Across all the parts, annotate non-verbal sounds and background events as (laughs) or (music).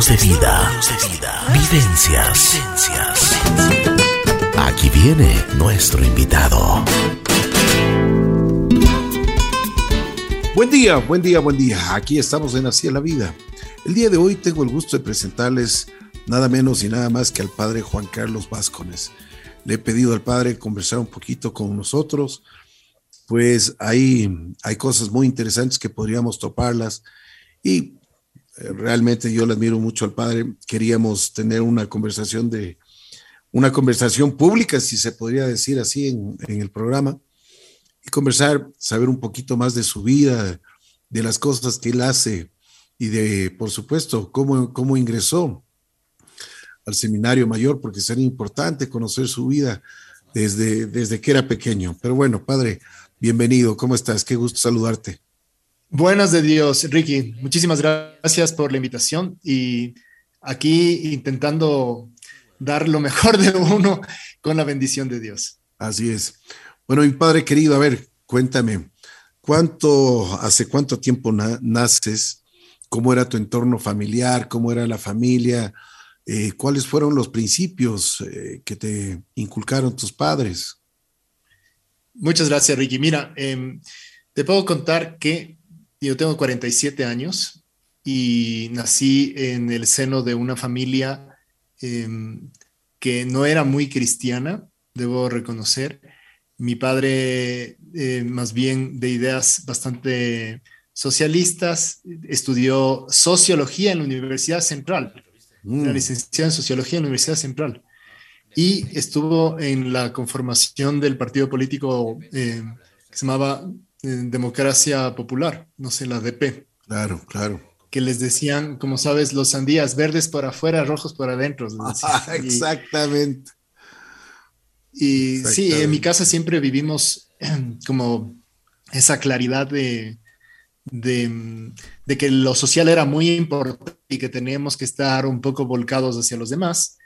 De vida. Vivencias. Aquí viene nuestro invitado. Buen día, buen día, buen día. Aquí estamos en Así es la Vida. El día de hoy tengo el gusto de presentarles nada menos y nada más que al padre Juan Carlos Vázquez. Le he pedido al padre conversar un poquito con nosotros, pues hay, hay cosas muy interesantes que podríamos toparlas y realmente yo le admiro mucho al padre. Queríamos tener una conversación de una conversación pública, si se podría decir así, en, en el programa y conversar, saber un poquito más de su vida, de las cosas que él hace y de, por supuesto, cómo, cómo ingresó al seminario mayor, porque sería importante conocer su vida desde, desde que era pequeño. Pero bueno, padre, bienvenido, ¿cómo estás? Qué gusto saludarte. Buenas de Dios, Ricky. Muchísimas gracias por la invitación y aquí intentando dar lo mejor de uno con la bendición de Dios. Así es. Bueno, mi padre querido, a ver, cuéntame, ¿cuánto, hace cuánto tiempo naces? ¿Cómo era tu entorno familiar? ¿Cómo era la familia? Eh, ¿Cuáles fueron los principios eh, que te inculcaron tus padres? Muchas gracias, Ricky. Mira, em, te puedo contar que yo tengo 47 años y nací en el seno de una familia em, que no era muy cristiana, debo reconocer. Mi padre, eh, más bien de ideas bastante socialistas, estudió sociología en la Universidad Central, mm. una licenciada en sociología en la Universidad Central, y estuvo en la conformación del partido político eh, que se llamaba Democracia Popular, no sé, la DP. Claro, claro. Que les decían, como sabes, los sandías verdes por afuera, rojos por adentro. (laughs) Exactamente. Y sí, en mi casa siempre vivimos (clears throat) como esa claridad de, de, que lo social era muy importante y que teníamos que estar un poco volcados hacia los demás.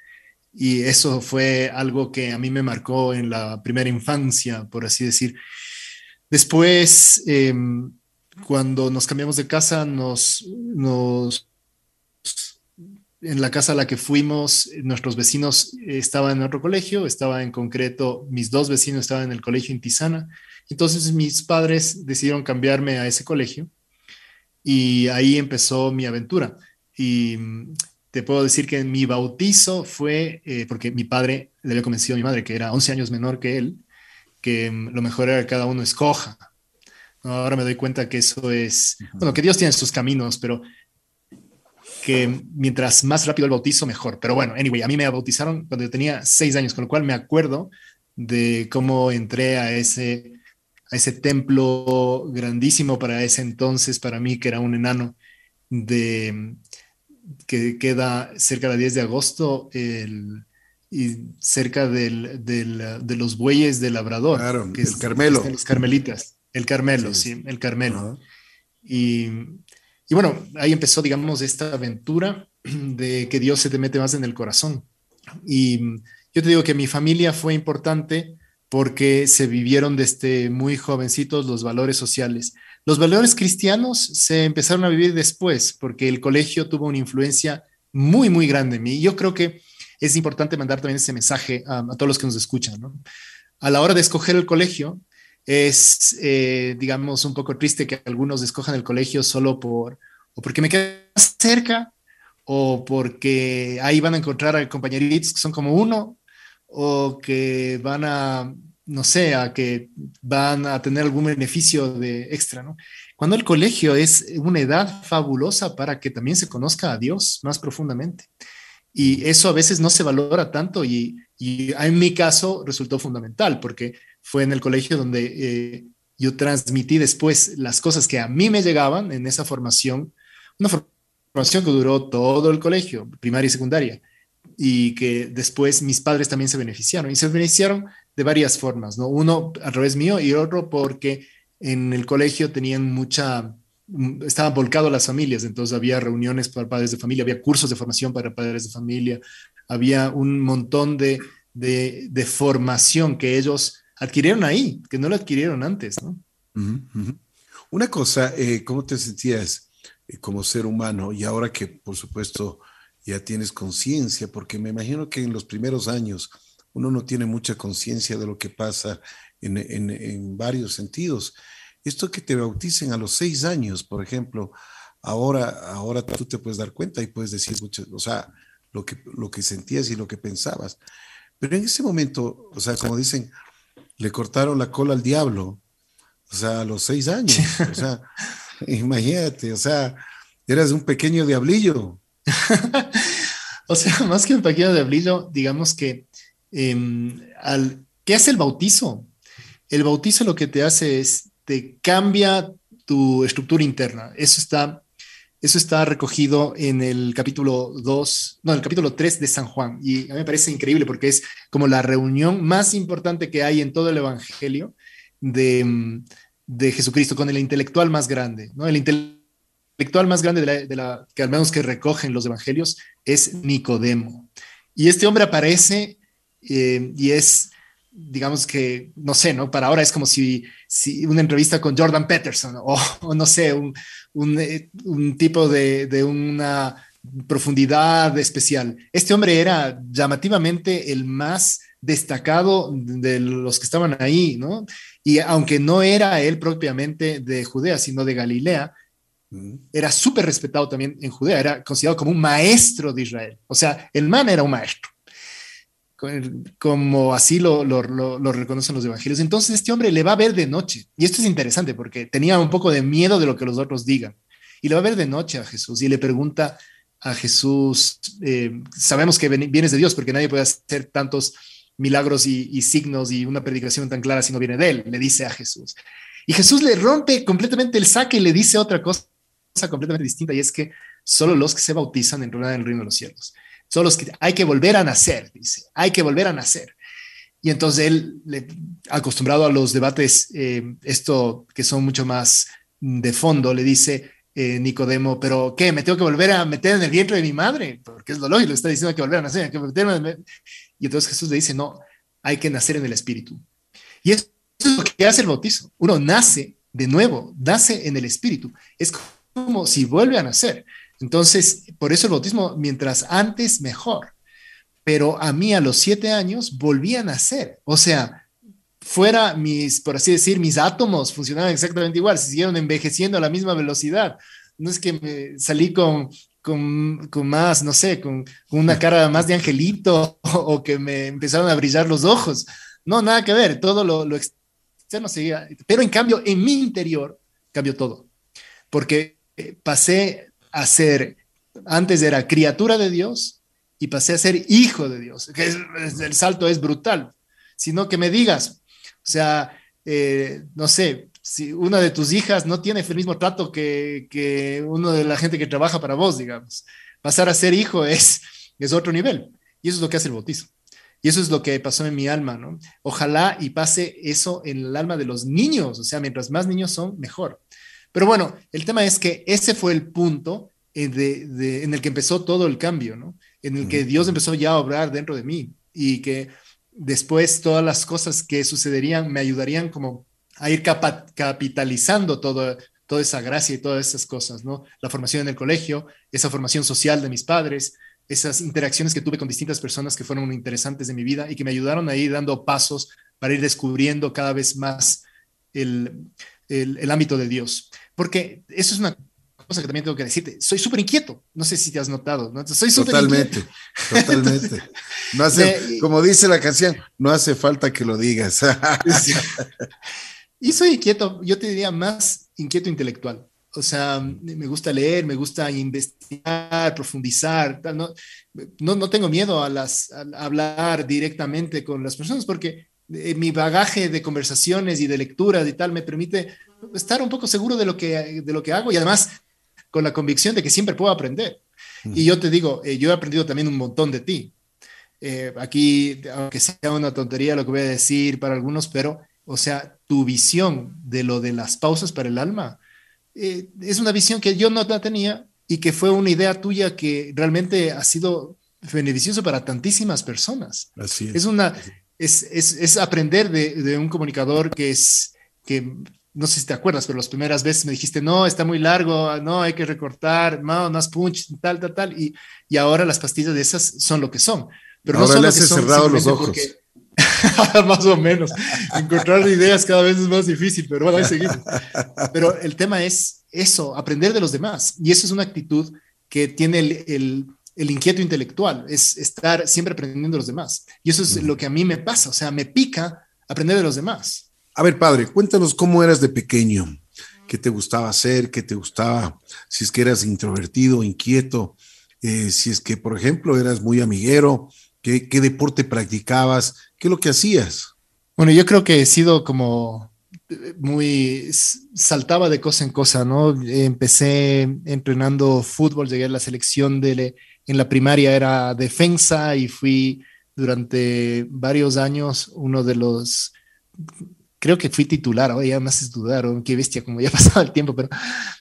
Y eso fue algo que a mí me marcó en la primera infancia, por así decir. Después, em, cuando nos cambiamos de casa, nos, en la casa a la que fuimos, nuestros vecinos estaban en otro colegio, estaba en concreto, mis dos vecinos estaban en el colegio en Tizana. Entonces mis padres decidieron cambiarme a ese colegio y ahí empezó mi aventura. Y mm, te puedo decir que mi bautizo fue, eh, porque mi padre le había convencido a mi madre, que era 11 años menor que él, que mm, lo mejor era que cada uno escoja. Ahora me doy cuenta que eso es, bueno, que Dios tiene sus caminos, pero que mientras más rápido el bautizo, mejor. Pero bueno, anyway, a mí me bautizaron cuando yo tenía seis años, con lo cual me acuerdo de cómo entré a ese, a ese templo grandísimo para ese entonces, para mí, que era un enano, de, que queda cerca del 10 de agosto el, y cerca del, del, de los bueyes del labrador. Claro, que el es, Carmelo. Los carmelitas. El Carmelo, sí, sí el Carmelo. Uh -huh. Y y bueno, ahí empezó, digamos, esta aventura de que Dios se te mete más en el corazón. Y yo te digo que mi familia fue importante porque se vivieron desde muy jovencitos los valores sociales. Los valores cristianos se empezaron a vivir después porque el colegio tuvo una influencia muy, muy grande en mí. Y yo creo que es importante mandar también ese mensaje a, todos los que nos escuchan. A la hora de escoger el colegio, es, eh, digamos, un poco triste que algunos escojan el colegio solo por, o porque me queda cerca, o porque ahí van a encontrar a compañeritos que son como uno, o que van a, no sé, a que van a tener algún beneficio de extra, ¿no? Cuando el colegio es una edad fabulosa para que también se conozca a Dios más profundamente. Y eso a veces no se valora tanto y, en mi caso resultó fundamental porque fue en el colegio donde eh, yo transmití después las cosas que a mí me llegaban en esa formación, una formación que duró todo el colegio, primaria y secundaria, y que después mis padres también se beneficiaron, y se beneficiaron de varias formas, ¿no? Uno a través mío y otro porque en el colegio tenían mucha, estaban volcados las familias, entonces había reuniones para padres de familia, había cursos de formación para padres de familia, había un montón de, de, formación que ellos adquirieron ahí, que no lo adquirieron antes. Una cosa, eh, ¿cómo te sentías eh, como ser humano? Y ahora que, por supuesto, ya tienes conciencia, porque me imagino que en los primeros años uno no tiene mucha conciencia de lo que pasa en, en, varios sentidos. Esto que te bauticen a los seis años, por ejemplo, ahora, ahora tú te puedes dar cuenta y puedes decir mucho, o sea, lo que, lo que sentías y lo que pensabas. Pero en ese momento, o sea, como dicen, le cortaron la cola al diablo, o sea, a los seis años, o sea, imagínate, o sea, eras un pequeño diablillo. (laughs) o sea, más que un pequeño diablillo, digamos que, em, al, ¿qué hace el bautizo? El bautizo lo que te hace es, te cambia tu estructura interna. Eso está eso está recogido en el capítulo 2, no, en el capítulo 3 de San Juan. Y a mí me parece increíble porque es como la reunión más importante que hay en todo el Evangelio de, de Jesucristo con el intelectual más grande. ¿no? El intelectual más grande de la, que al menos que recogen los Evangelios es Nicodemo. Y este hombre aparece eh, y es digamos que, no sé, ¿no? Para ahora es como si, si una entrevista con Jordan Peterson (laughs) o, no sé, un, un, eh, un tipo de, de, una profundidad especial. Este hombre era llamativamente el más destacado de los que estaban ahí, ¿no? Y aunque no era él propiamente de Judea, sino de Galilea, era súper respetado también en Judea, era considerado como un maestro de Israel. O sea, el man era un maestro como así lo, lo, reconocen los evangelios. Entonces este hombre le va a ver de noche. Y esto es interesante porque tenía un poco de miedo de lo que los otros digan. Y le va a ver de noche a Jesús y le pregunta a Jesús, eh, sabemos que vienes de Dios porque nadie puede hacer tantos milagros y, y, signos y una predicación tan clara si no viene de él, le dice a Jesús. Y Jesús le rompe completamente el saque y le dice otra cosa completamente distinta y es que solo los que se bautizan entrarán en el reino de los cielos. Hay que volver a nacer, dice, hay que volver a nacer. Y entonces él, acostumbrado a los debates, eh, esto que son mucho más de fondo, le dice eh, Nicodemo, pero ¿qué? ¿Me tengo que volver a meter en el vientre de mi madre? Porque es lo lógico, está diciendo que volver a nacer. Y entonces Jesús le dice, no, hay que nacer en el Espíritu. Y eso es lo que hace el bautizo. Uno nace de nuevo, nace en el Espíritu. Es como si vuelve a nacer. Entonces, por eso el bautismo, mientras antes, mejor. Pero a mí a los siete años volví a nacer. O sea, fuera mis, por así decir, mis átomos funcionaban exactamente igual, se siguieron envejeciendo a la misma velocidad. No es que me salí con, con, con más, no sé, con, con, una cara más de angelito (laughs) o, que me empezaron a brillar los ojos. No, nada que ver, todo lo, lo externo seguía. Pero en cambio, en mi interior cambió todo. Porque eh, pasé a ser, antes era criatura de Dios y pasé a ser hijo de Dios. Que el salto es brutal. Sino que me digas, o sea, eh, no sé, si una de tus hijas no tiene el mismo trato que, que uno de la gente que trabaja para vos, digamos. Pasar a ser hijo es, es otro nivel. Y eso es lo que hace el bautizo. Y eso es lo que pasó en mi alma, ¿no? Ojalá y pase eso en el alma de los niños, o sea, mientras más niños son, mejor. Pero bueno, el tema es que ese fue el punto en, el que empezó todo el cambio, ¿no? En el que Dios empezó ya a obrar dentro de mí y que después todas las cosas que sucederían me ayudarían como a ir capitalizando todo, toda esa gracia y todas esas cosas, ¿no? La formación en el colegio, esa formación social de mis padres, esas interacciones que tuve con distintas personas que fueron interesantes de mi vida y que me ayudaron a ir dando pasos para ir descubriendo cada vez más el, el ámbito de Dios. Porque eso es una cosa que también tengo que decirte. Soy súper inquieto. No sé si te has notado. ¿no? Soy Totalmente, totalmente. No hace, como dice la canción, no hace falta que lo digas. y soy inquieto, yo te diría más inquieto intelectual. O sea, me gusta leer, me gusta investigar, profundizar. No, no, no tengo miedo a, las, a hablar directamente con las personas porque eh, mi bagaje de conversaciones y de lecturas y tal me permite estar un poco seguro de lo que, de lo que hago y además con la convicción de que siempre puedo aprender. Y yo te digo, eh, yo he aprendido también un montón de ti. Eh, aquí, aunque sea una tontería lo que voy a decir para algunos, pero, o sea, tu visión de lo de las pausas para el alma es una visión que yo no la tenía y que fue una idea tuya que realmente ha sido beneficioso para tantísimas personas. Así es. una, es, es, es aprender de, de, un comunicador que es, que no sé si te acuerdas, pero las primeras veces me dijiste, no, está muy largo, no, hay que recortar, no, más punch, tal, tal, tal. Y, y ahora las pastillas de esas son lo que son. Pero ahora no son le haces son cerrado los ojos. porque- (laughs) más o menos. Encontrar ideas cada vez es más difícil, pero bueno, ahí seguimos. Pero el tema es eso, aprender de los demás. Y eso es una actitud que tiene el, el, el inquieto intelectual, es estar siempre aprendiendo de los demás. Y eso es lo que a mí me pasa, o sea, me pica aprender de los demás. A ver, padre, cuéntanos cómo eras de pequeño, qué te gustaba hacer, qué te gustaba, si es que eras introvertido, inquieto, eh, si es que, por ejemplo, eras muy amiguero, qué, qué deporte practicabas, qué es lo que hacías. Bueno, yo creo que he sido como eh, muy saltaba de cosa en cosa, ¿no? Empecé entrenando fútbol, llegué a la selección de en la primaria era defensa y fui durante varios años uno de los creo que fui titular, oye, ya me haces dudar, oh, qué bestia, como ya (laughs) pasaba el tiempo, pero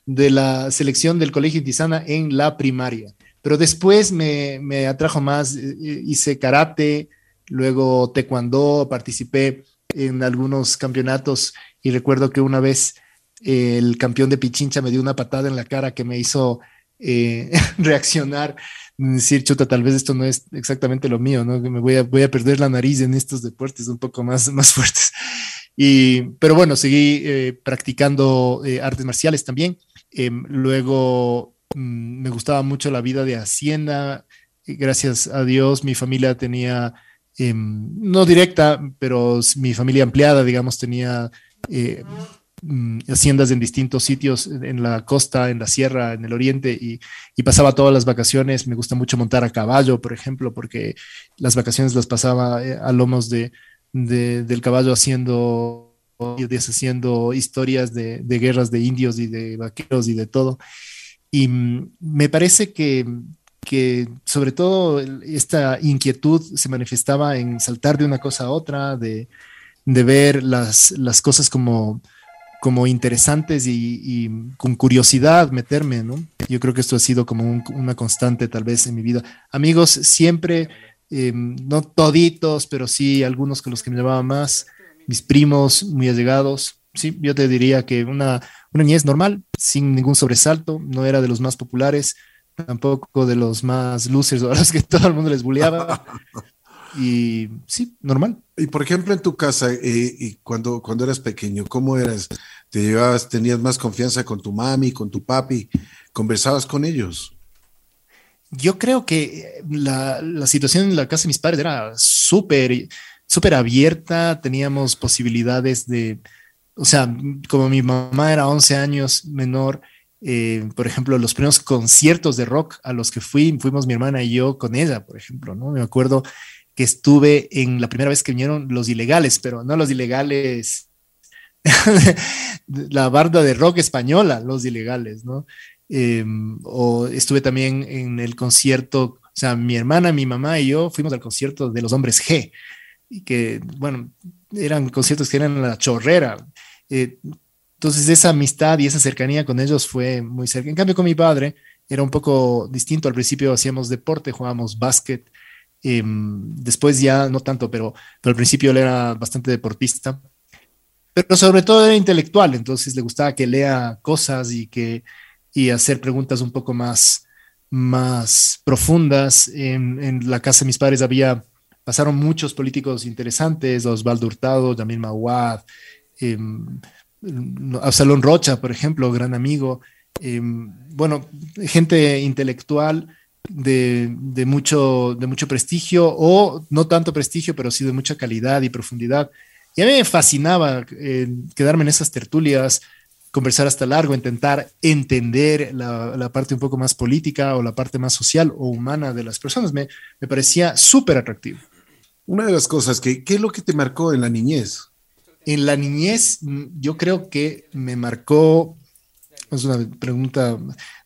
de la selección del Colegio Intizana en la primaria. Pero después me, me atrajo más, eh, hice karate, luego taekwondo, participé en algunos campeonatos y recuerdo que una vez eh, el campeón de Pichincha me dio una patada en la cara que me hizo eh, (laughs) reaccionar, decir, chuta, tal vez esto no es exactamente lo mío, ¿no? Me voy a, voy a perder la nariz en estos deportes un poco más, (laughs) más fuertes. Y, pero bueno, seguí eh, practicando eh, artes marciales también. Eh, luego mm, me gustaba mucho la vida de Hacienda. Gracias a Dios, mi familia tenía, eh, no directa, pero mi familia ampliada, digamos, tenía eh, mm, haciendas en distintos sitios, en la costa, en la sierra, en el oriente, y, pasaba todas las vacaciones. Me gusta mucho montar a caballo, por ejemplo, porque las vacaciones las pasaba eh, a lomos de, de, del caballo haciendo, haciendo historias de, de, guerras de indios y de vaqueros y de todo. Y mm, me parece que, que sobre todo esta inquietud se manifestaba en saltar de una cosa a otra, de, de ver las, las cosas como, como interesantes y, y, con curiosidad meterme, ¿no? Yo creo que esto ha sido como un, una constante tal vez en mi vida. Amigos, siempre eh, no toditos, pero sí algunos con los que me llevaba más, mis primos muy allegados. Sí, yo te diría que una, una niñez normal, sin ningún sobresalto, no era de los más populares, tampoco de los más losers (laughs) a los que todo el mundo les bulleaba. (laughs) y sí, normal. Y por ejemplo, en tu casa, eh, y cuando, cuando eras pequeño, ¿cómo eras? ¿Te llevabas, tenías más confianza con tu mami, con tu papi? ¿Conversabas con ellos? Yo creo que la, la situación en la casa de mis padres era súper, súper abierta, teníamos posibilidades de, o sea, como mi mamá era 11 años menor, eh, por ejemplo, los primeros conciertos de rock a los que fui, fuimos mi hermana y yo con ella, por ejemplo, ¿no? Me acuerdo que estuve en la primera vez que vinieron los ilegales, pero no los ilegales, (laughs) la banda de rock española, los ilegales, ¿no? Eh, o estuve también en el concierto, o sea, mi hermana, mi mamá y yo fuimos al concierto de los hombres G, y que, bueno, eran conciertos que eran la chorrera. Eh, entonces, esa amistad y esa cercanía con ellos fue muy cerca. En cambio, con mi padre era un poco distinto. Al principio hacíamos deporte, jugábamos básquet. Eh, después ya no tanto, pero, pero al principio él era bastante deportista. Pero sobre todo era intelectual, entonces le gustaba que lea cosas y que y hacer preguntas un poco más, más profundas. En, la casa de mis padres había, pasaron muchos políticos interesantes, Osvaldo Hurtado, Yamil Mawad, eh, Absalón Rocha, por ejemplo, gran amigo. Eh, bueno, gente intelectual de, de, mucho, de mucho prestigio, o no tanto prestigio, pero sí de mucha calidad y profundidad. Y a mí me fascinaba eh, quedarme en esas tertulias, conversar hasta largo, intentar entender la, la, parte un poco más política o la parte más social o humana de las personas. Me, me parecía súper atractivo. Una de las cosas que, ¿qué es lo que te marcó en la niñez? En la niñez, yo creo que me marcó, es una pregunta,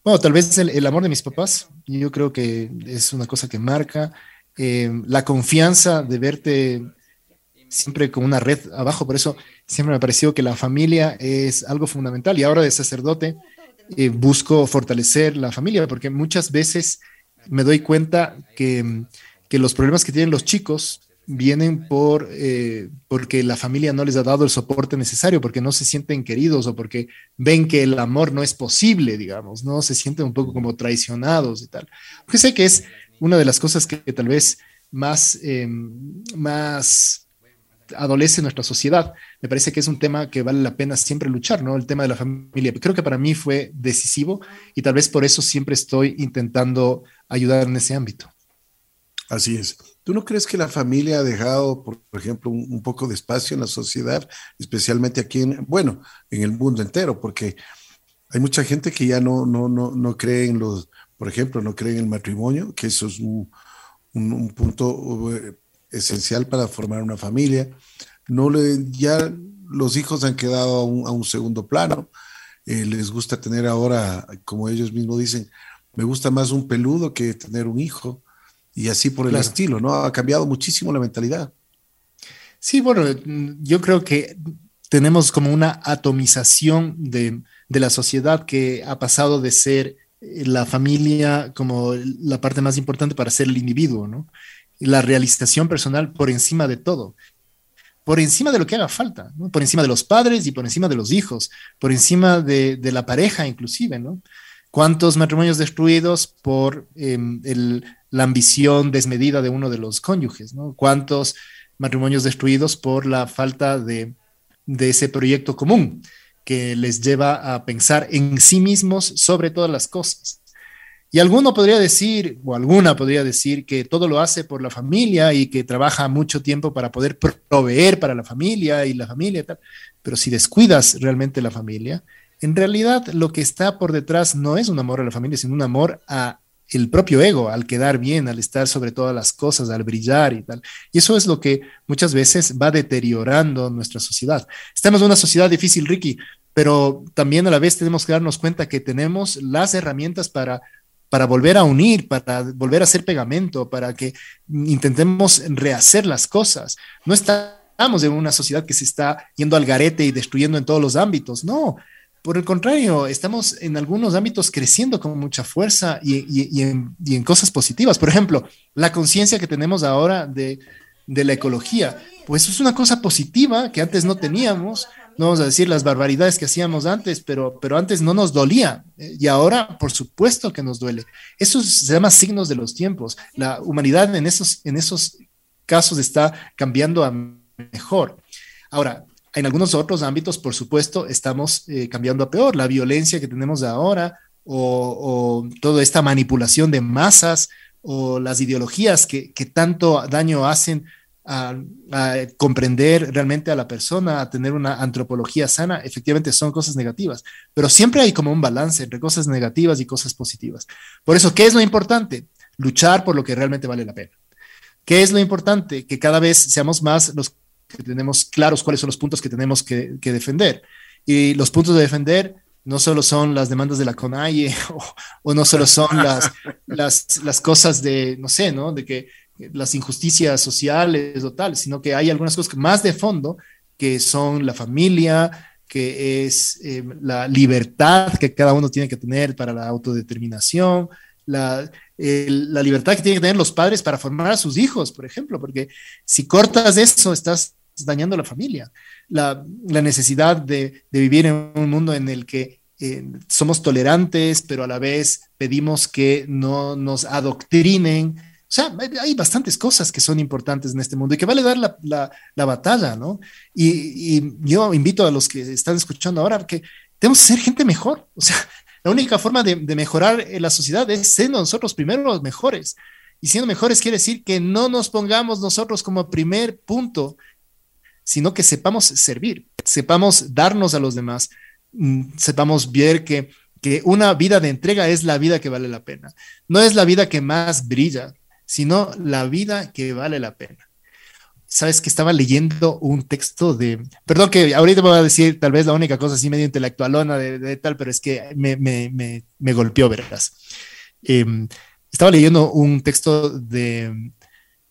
bueno, tal vez el, amor de mis papás, yo creo que es una cosa que marca, eh, la confianza de verte siempre con una red abajo, por eso siempre me ha parecido que la familia es algo fundamental y ahora de sacerdote eh, busco fortalecer la familia porque muchas veces me doy cuenta que, que, los problemas que tienen los chicos vienen por, eh, porque la familia no les ha dado el soporte necesario, porque no se sienten queridos o porque ven que el amor no es posible, digamos, ¿no? Se sienten un poco como traicionados y tal. Porque sé que es una de las cosas que, tal vez más, em, más adolece nuestra sociedad. Me parece que es un tema que vale la pena siempre luchar, ¿no? El tema de la familia. Creo que para mí fue decisivo y tal vez por eso siempre estoy intentando ayudar en ese ámbito. Así es. ¿Tú no crees que la familia ha dejado, por, ejemplo, un, poco de espacio en la sociedad, especialmente aquí en, bueno, en el mundo entero? Porque hay mucha gente que ya no, no, no, no cree en los, por ejemplo, no cree en el matrimonio, que eso es un, punto eh, esencial para formar una familia. No le, ya los hijos han quedado a un, segundo plano. Eh, les gusta tener ahora, como ellos mismos dicen, me gusta más un peludo que tener un hijo y así por el estilo, ¿no? Ha cambiado muchísimo la mentalidad. Sí, bueno, yo creo que tenemos como una atomización de, la sociedad que ha pasado de ser eh, la familia como la parte más importante para ser el individuo, ¿no? La realización personal por encima de todo, por encima de lo que haga falta, ¿no? Por encima de los padres y por encima de los hijos, por encima de, la pareja inclusive, ¿no? ¿Cuántos matrimonios destruidos por em, la ambición desmedida de uno de los cónyuges, ¿no? ¿Cuántos matrimonios destruidos por la falta de, ese proyecto común que les lleva a pensar en sí mismos sobre todas las cosas? Y alguno podría decir, o alguna podría decir, que todo lo hace por la familia y que trabaja mucho tiempo para poder proveer para la familia y la familia tal. Pero si descuidas realmente la familia, en realidad lo que está por detrás no es un amor a la familia, sino un amor a el propio ego, al quedar bien, al estar sobre todas las cosas, al brillar y tal. Y eso es lo que muchas veces va deteriorando nuestra sociedad. Estamos en una sociedad difícil, Ricky, pero también a la vez tenemos que darnos cuenta que tenemos las herramientas para para volver a unir, para volver a hacer pegamento, para que intentemos rehacer las cosas. No estamos en una sociedad que se está yendo al garete y destruyendo en todos los ámbitos, no, por el contrario, estamos en algunos ámbitos creciendo con mucha fuerza y, en, cosas positivas. Por ejemplo, la conciencia que tenemos ahora de, la ecología, pues es una cosa positiva que antes no teníamos. No vamos a decir las barbaridades que hacíamos antes, pero, pero antes no nos dolía y ahora, por supuesto que nos duele. Eso se llama signos de los tiempos. La humanidad en esos, en esos casos está cambiando a mejor. Ahora, en algunos otros ámbitos, por supuesto, estamos eh, cambiando a peor. La violencia que tenemos ahora o, toda esta manipulación de masas o las ideologías que, tanto daño hacen a, comprender realmente a la persona, a tener una antropología sana, efectivamente son cosas negativas, pero siempre hay como un balance entre cosas negativas y cosas positivas. Por eso, ¿qué es lo importante? Luchar por lo que realmente vale la pena. ¿Qué es lo importante? Que cada vez seamos más los que tenemos claros cuáles son los puntos que tenemos que, defender. Y los puntos de defender no solo son las demandas de la CONAIE (laughs) o, no solo son las, las, las, cosas de, no sé, ¿no? De que las injusticias sociales o tal, sino que hay algunas cosas más de fondo que son la familia, que es eh, la libertad que cada uno tiene que tener para la autodeterminación, la, la libertad que tienen que tener los padres para formar a sus hijos, por ejemplo, porque si cortas eso, estás dañando la familia. La, necesidad de, vivir en un mundo en el que eh, somos tolerantes, pero a la vez pedimos que no nos adoctrinen. O sea, hay bastantes cosas que son importantes en este mundo y que vale dar la, la, batalla, ¿no? Y, y, yo invito a los que están escuchando ahora que tenemos que ser gente mejor. O sea, la única forma de, mejorar la sociedad es siendo nosotros primero los mejores. Y siendo mejores quiere decir que no nos pongamos nosotros como primer punto, sino que sepamos servir, sepamos darnos a los demás, mm, sepamos ver que, que una vida de entrega es la vida que vale la pena. No es la vida que más brilla, sino la vida que vale la pena sabes que estaba leyendo un texto de, perdón que ahorita voy a decir tal vez la única cosa así medio intelectualona de, de tal, pero es que me, me, me, me golpeó, verás. Em, estaba leyendo un texto de,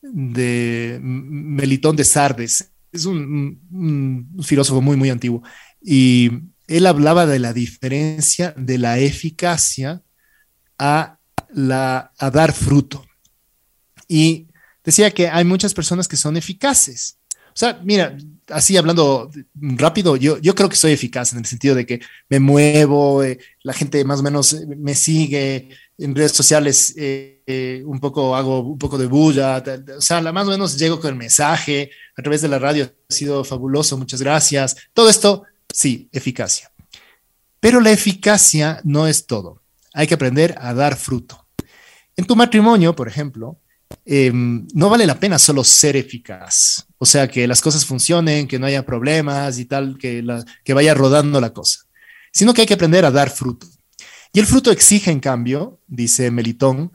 de Melitón de Sardes, es un, filósofo muy, muy antiguo, y él hablaba de la diferencia de la eficacia a, la, a dar fruto. Y decía que hay muchas personas que son eficaces. O sea, mira, así hablando rápido, yo, yo creo que soy eficaz en el sentido de que me muevo, eh, la gente más o menos me sigue en redes sociales, eh, eh, un poco hago un poco de bulla, o sea, más o menos llego con el mensaje a través de la radio, ha sido fabuloso, muchas gracias. Todo esto, sí, eficacia. Pero la eficacia no es todo. Hay que aprender a dar fruto. En tu matrimonio, por ejemplo, Em, no vale la pena solo ser eficaz, o sea, que las cosas funcionen, que no haya problemas y tal, que, que vaya rodando la cosa, sino que hay que aprender a dar fruto. Y el fruto exige, en cambio, dice Melitón,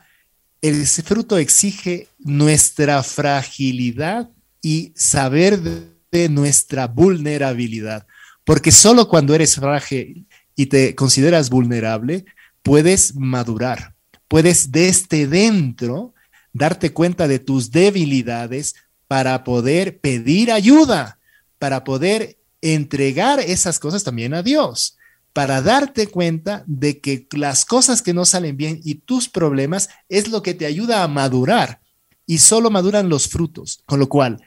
el fruto exige nuestra fragilidad y saber de nuestra vulnerabilidad, porque solo cuando eres frágil y te consideras vulnerable, puedes madurar, puedes desde dentro darte cuenta de tus debilidades para poder pedir ayuda, para poder entregar esas cosas también a Dios, para darte cuenta de que las cosas que no salen bien y tus problemas es lo que te ayuda a madurar y solo maduran los frutos, con lo cual,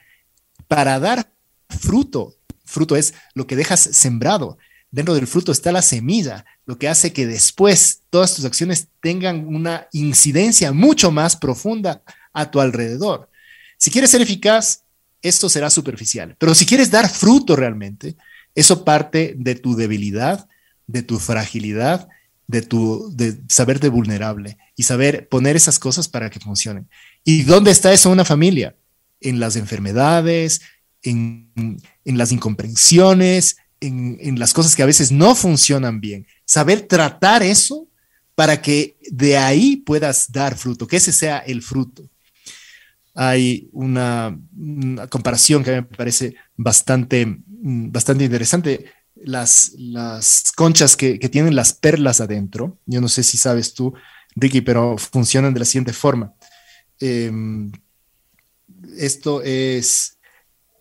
para dar fruto, fruto es lo que dejas sembrado, dentro del fruto está la semilla, lo que hace que después todas tus acciones tengan una incidencia mucho más profunda a tu alrededor. Si quieres ser eficaz, esto será superficial, pero si quieres dar fruto realmente, eso parte de tu debilidad, de tu fragilidad, de tu de saberte vulnerable y saber poner esas cosas para que funcionen. ¿Y dónde está eso en una familia? En las enfermedades, en, en las incomprensiones, en, las cosas que a veces no funcionan bien. Saber tratar eso para que de ahí puedas dar fruto, que ese sea el fruto. Hay una, comparación que me parece bastante, mm, bastante interesante. Las, las conchas que, tienen las perlas adentro, yo no sé si sabes tú, Ricky, pero funcionan de la siguiente forma. Em, esto es,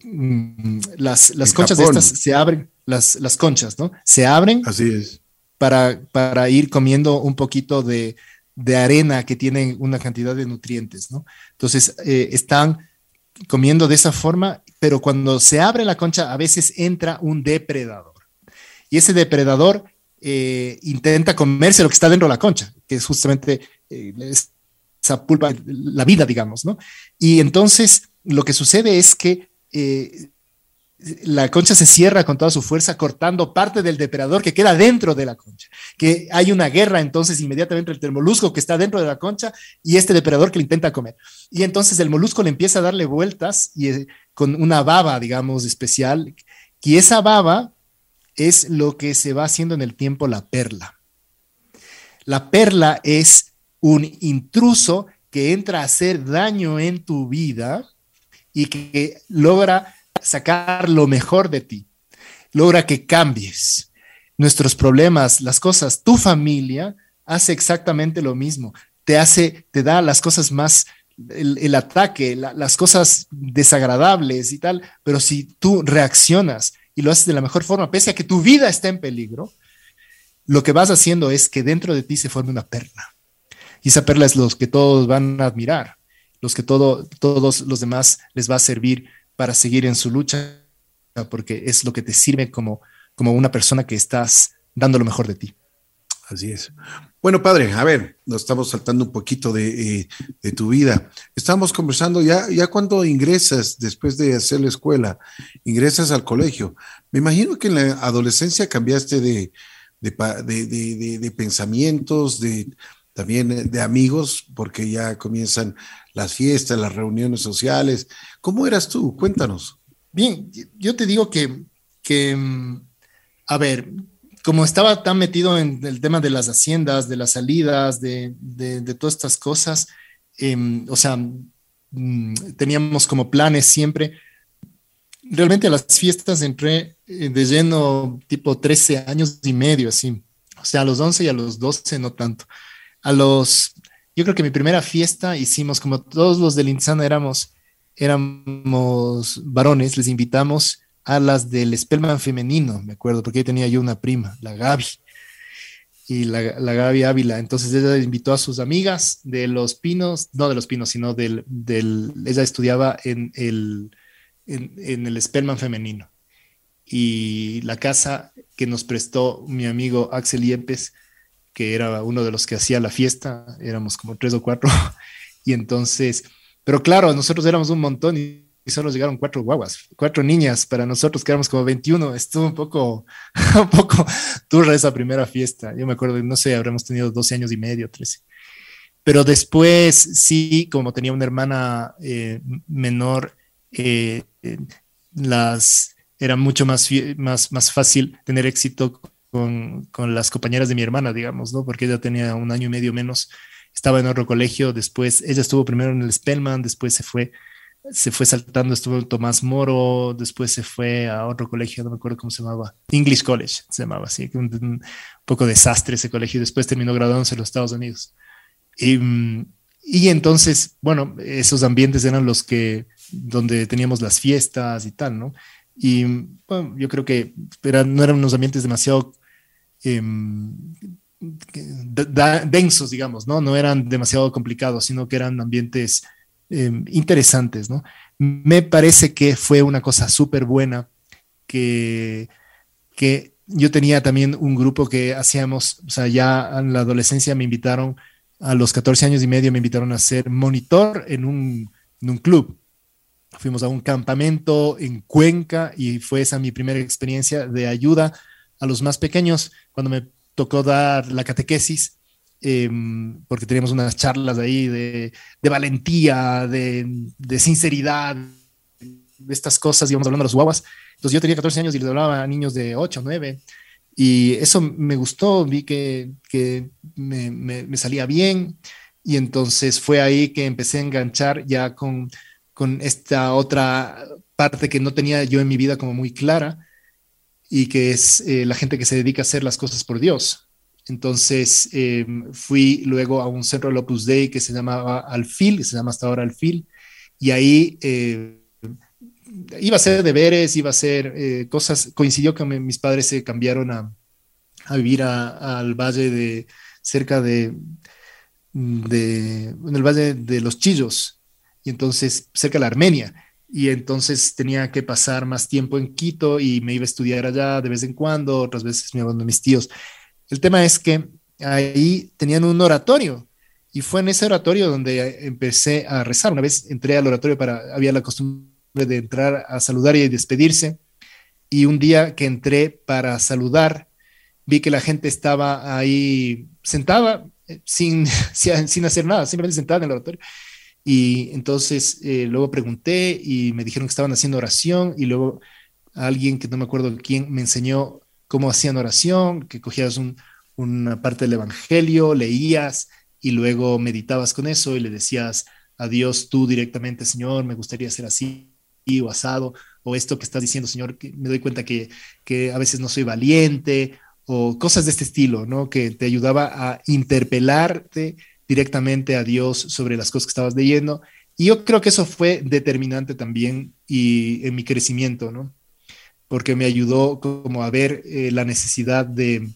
mm, las, las conchas de estas se abren, las, las conchas, ¿no? Se abren. Así es. Para, para ir comiendo un poquito de, de, arena que tienen una cantidad de nutrientes, ¿no? Entonces, eh, están comiendo de esa forma, pero cuando se abre la concha, a veces entra un depredador. Y ese depredador eh, intenta comerse lo que está dentro de la concha, que es justamente eh, esa pulpa, la vida, digamos, ¿no? Y entonces lo que sucede es que la concha se cierra con toda su fuerza, cortando parte del depredador que queda dentro de la concha. Que hay una guerra entonces inmediatamente entre el molusco que está dentro de la concha y este depredador que le intenta comer. Y entonces el molusco le empieza a darle vueltas y eh, con una baba, digamos, especial. Y esa baba es lo que se va haciendo en el tiempo la perla. La perla es un intruso que entra a hacer daño en tu vida y que logra sacar lo mejor de ti. Logra que cambies nuestros problemas, las cosas. Tu familia hace exactamente lo mismo. Te hace, te da las cosas más, el, ataque, las cosas desagradables y tal. Pero si tú reaccionas y lo haces de la mejor forma, pese a que tu vida está en peligro, lo que vas haciendo es que dentro de ti se forme una perla. Y esa perla es los que todos van a admirar, los que todo, todos los demás les va a servir para seguir en su lucha, porque es lo que te sirve como, como una persona que estás dando lo mejor de ti. Así es. Bueno, padre, a ver, nos estamos saltando un poquito de, eh, de, tu vida. Estamos conversando ya, ya cuando ingresas, después de hacer la escuela, ingresas al colegio. Me imagino que en la adolescencia cambiaste de, de, de pensamientos, de también de amigos, porque ya comienzan las fiestas, las reuniones sociales. ¿Cómo eras tú? Cuéntanos. Bien, yo te digo que, que a ver, como estaba tan metido en el tema de las haciendas, de las salidas, de, todas estas cosas, em, o sea, mm, teníamos como planes siempre. Realmente a las fiestas entré eh, de lleno tipo 13 años y medio, así. O sea, a los 11 y a los 12 no tanto. A los yo creo que mi primera fiesta hicimos, como todos los del Insana éramos, éramos varones, les invitamos a las del Spellman femenino, me acuerdo, porque ahí tenía yo una prima, la Gaby. y la, Gaby Ávila. Entonces ella invitó a sus amigas de Los Pinos, no de Los Pinos, sino del, del ella estudiaba en el, en, el Spellman femenino. Y la casa que nos prestó mi amigo Axel Yepes, que era uno de los que hacía la fiesta, éramos como tres o cuatro, (laughs) y entonces, pero claro, nosotros éramos un montón y solo llegaron cuatro guaguas, cuatro niñas, para nosotros que éramos como 21, estuvo un poco, (laughs) un poco turra esa primera fiesta. Yo me acuerdo, no sé, habremos tenido 12 años y medio, 13. Pero después sí, como tenía una hermana eh, menor, eh, las, era mucho más, más, más fácil tener éxito con, con, las compañeras de mi hermana, digamos, ¿no? Porque ella tenía un año y medio menos, estaba en otro colegio, después ella estuvo primero en el Spellman, después se fue se fue saltando, estuvo Tomás Moro, después se fue a otro colegio, no me acuerdo cómo se llamaba, English College se llamaba así, un, poco desastre ese colegio, después terminó graduándose en los Estados Unidos. Y, y, entonces, bueno, esos ambientes eran los que, donde teníamos las fiestas y tal, ¿no? Y yo creo que eran, no eran unos ambientes demasiado em, densos, digamos, ¿no? No eran demasiado complicados, sino que eran ambientes Em, interesantes, ¿no? Me parece que fue una cosa súper buena que, que yo tenía también un grupo que hacíamos, o sea, ya en la adolescencia me invitaron, a los 14 años y medio me invitaron a ser monitor en un, en un club. Fuimos a un campamento en Cuenca y fue esa mi primera experiencia de ayuda a los más pequeños cuando me tocó dar la catequesis Em, porque teníamos unas charlas ahí de, valentía, de, sinceridad, de estas cosas, íbamos hablando de los guaguas. Entonces yo tenía 14 años y les hablaba a niños de 8, 9, y eso me gustó, vi que, me, salía bien, y entonces fue ahí que empecé a enganchar ya con, con esta otra parte que no tenía yo en mi vida como muy clara, y que es eh, la gente que se dedica a hacer las cosas por Dios. Entonces em, fui luego a un centro de Opus Dei que se llamaba Alfil, que se llama hasta ahora Alfil, y ahí eh, iba a ser deberes, iba a ser eh, cosas, coincidió que mis padres se cambiaron a, vivir al valle de, cerca de, de, en el valle de los Chillos, y entonces cerca de la Armenia. Y entonces tenía que pasar más tiempo en Quito y me iba a estudiar allá de vez en cuando, otras veces me iban mis tíos. El tema es que ahí tenían un oratorio y fue en ese oratorio donde empecé a rezar. Una vez entré al oratorio para, había la costumbre de entrar a saludar y despedirse. Y un día que entré para saludar, vi que la gente estaba ahí sentada eh, (laughs) sin, sin hacer nada, simplemente sentada en el oratorio. Y entonces eh, luego pregunté y me dijeron que estaban haciendo oración y luego alguien que no me acuerdo quién me enseñó cómo hacían oración, que cogías una parte del Evangelio, leías y luego meditabas con eso y le decías a Dios tú directamente, Señor, me gustaría ser así o asado, o esto que estás diciendo, Señor, que me doy cuenta que, que a veces no soy valiente, o cosas de este estilo, ¿no? Que te ayudaba a interpelarte directamente a Dios sobre las cosas que estabas leyendo. Y yo creo que eso fue determinante también y en mi crecimiento, ¿no? Porque me ayudó como a ver eh, la necesidad de,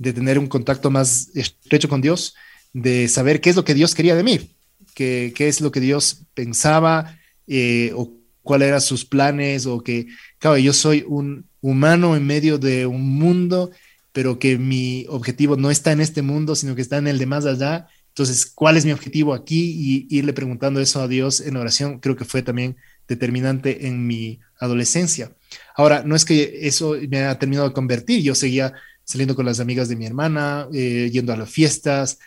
tener un contacto más estrecho con Dios, de saber qué es lo que Dios quería de mí, qué, qué es lo que Dios pensaba eh, o cuáles eran sus planes, o que, claro, yo soy un humano en medio de un mundo, pero que mi objetivo no está en este mundo, sino que está en el de más allá. Entonces, ¿cuál es mi objetivo aquí? Y irle preguntando eso a Dios en oración, creo que fue también determinante en mi adolescencia. Ahora, no es que eso me haya terminado de convertir, yo seguía saliendo con las amigas de mi hermana, eh, yendo a las fiestas.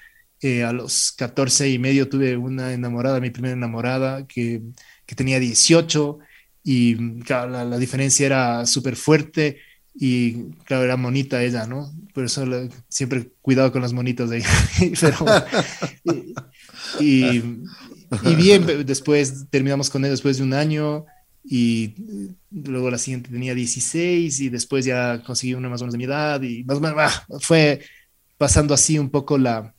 Eh, a los 14 y medio tuve una enamorada, mi primera enamorada, que, que tenía 18 y la, la, diferencia era súper fuerte y claro, era monita ella, ¿no? Por eso siempre cuidado con las monitas de ahí. (laughs) y, y, bien, (laughs) después terminamos con él después de un año y luego la siguiente tenía 16 y después ya conseguí una más o menos de mi edad y más o menos ah, fue pasando así un poco la,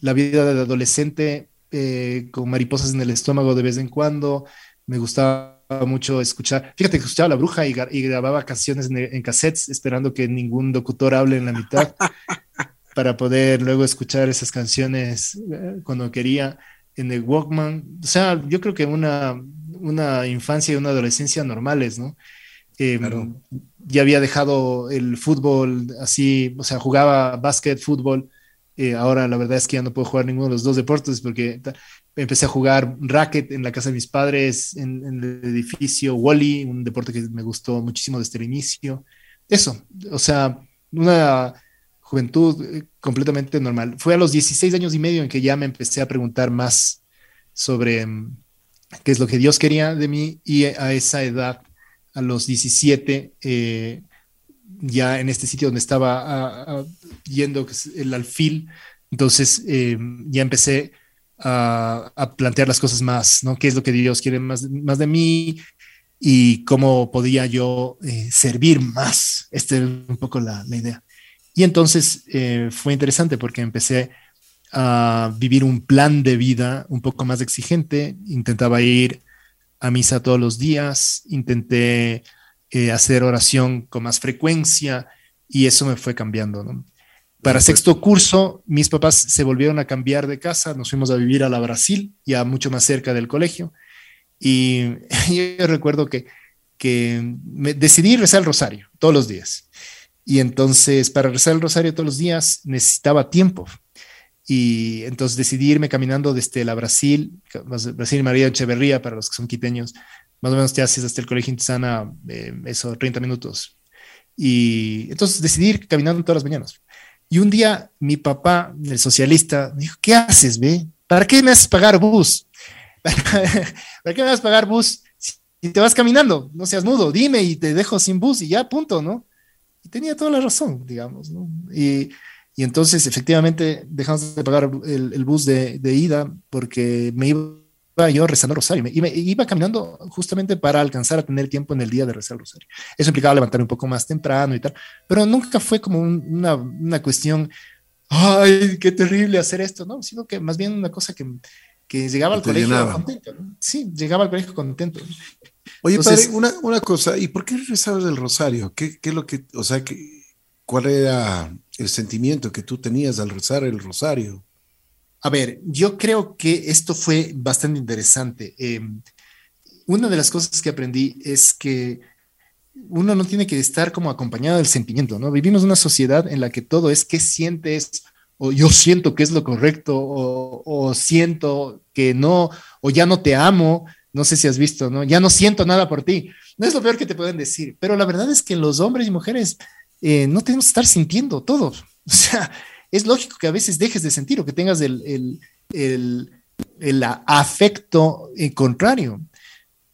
la vida de adolescente eh, con mariposas en el estómago de vez en cuando. Me gustaba mucho escuchar, fíjate que escuchaba La Bruja y, grababa canciones en, en, cassettes esperando que ningún locutor hable en la mitad (laughs) para poder luego escuchar esas canciones eh, cuando quería en el Walkman. O sea, yo creo que una, una infancia y una adolescencia normales, ¿no? Em, ya había dejado el fútbol así, o sea, jugaba básquet, fútbol. Eh, ahora la verdad es que ya no puedo jugar ninguno de los dos deportes porque empecé a jugar racket en la casa de mis padres, en, en el edificio Wally, un deporte que me gustó muchísimo desde el inicio. Eso, o sea, una juventud eh, completamente normal. Fue a los 16 años y medio en que ya me empecé a preguntar más sobre mm, qué es lo que Dios quería de mí y a esa edad, a los 17, eh, ya en este sitio donde estaba yendo el alfil, entonces eh, ya empecé a, plantear las cosas más, ¿no? ¿Qué es lo que Dios quiere más, más de mí? Y cómo podía yo servir más. Esta es un poco la, la idea. Y entonces eh, fue interesante porque empecé a vivir un plan de vida un poco más exigente. Intentaba ir a misa todos los días, intenté eh, hacer oración con más frecuencia y eso me fue cambiando. Para sexto curso, mis papás se volvieron a cambiar de casa, nos fuimos a vivir a la Brasil, ya mucho más cerca del colegio. Y (laughs) yo recuerdo que, que me decidí rezar el rosario todos los días. Y entonces, para rezar el rosario todos los días, necesitaba tiempo. Y entonces decidí irme caminando desde la Brasil, Brasil María Echeverría, para los que son quiteños, más o menos te haces hasta el colegio Intisana, eh, eso, 30 minutos. Y entonces decidí ir caminando todas las mañanas. Y un día mi papá, el socialista, me dijo, ¿qué haces, ve? ¿Para qué me haces pagar bus? (laughs) ¿Para qué me haces pagar bus si te vas caminando? No seas mudo, dime y te dejo sin bus y ya, punto, ¿no? Y tenía toda la razón, digamos, ¿no? Y, y entonces, efectivamente, dejamos de pagar el, el bus de, de, ida porque me iba yo rezando rosario y me, iba caminando justamente para alcanzar a tener tiempo en el día de rezar el rosario. Eso implicaba levantar un poco más temprano y tal, pero nunca fue como una, una cuestión, ay, qué terrible hacer esto, ¿no? Sino que más bien una cosa que, que llegaba al colegio contento. ¿no? Sí, llegaba al colegio contento. Oye, padre, una, una, cosa, ¿y por qué rezabas el rosario? ¿Qué, qué es lo que, o sea, que, cuál era el sentimiento que tú tenías al rezar el rosario? A ver, yo creo que esto fue bastante interesante. Eh, una de las cosas que aprendí es que uno no tiene que estar como acompañado del sentimiento, ¿no? Vivimos una sociedad en la que todo es qué sientes, o yo siento que es lo correcto, o, o siento que no, o ya no te amo, no sé si has visto, ¿no? Ya no siento nada por ti. No es lo peor que te pueden decir, pero la verdad es que los hombres y mujeres eh, no tenemos que estar sintiendo todo. (laughs) O sea, es lógico que a veces dejes de sentir o que tengas el, el, el, el afecto eh, contrario.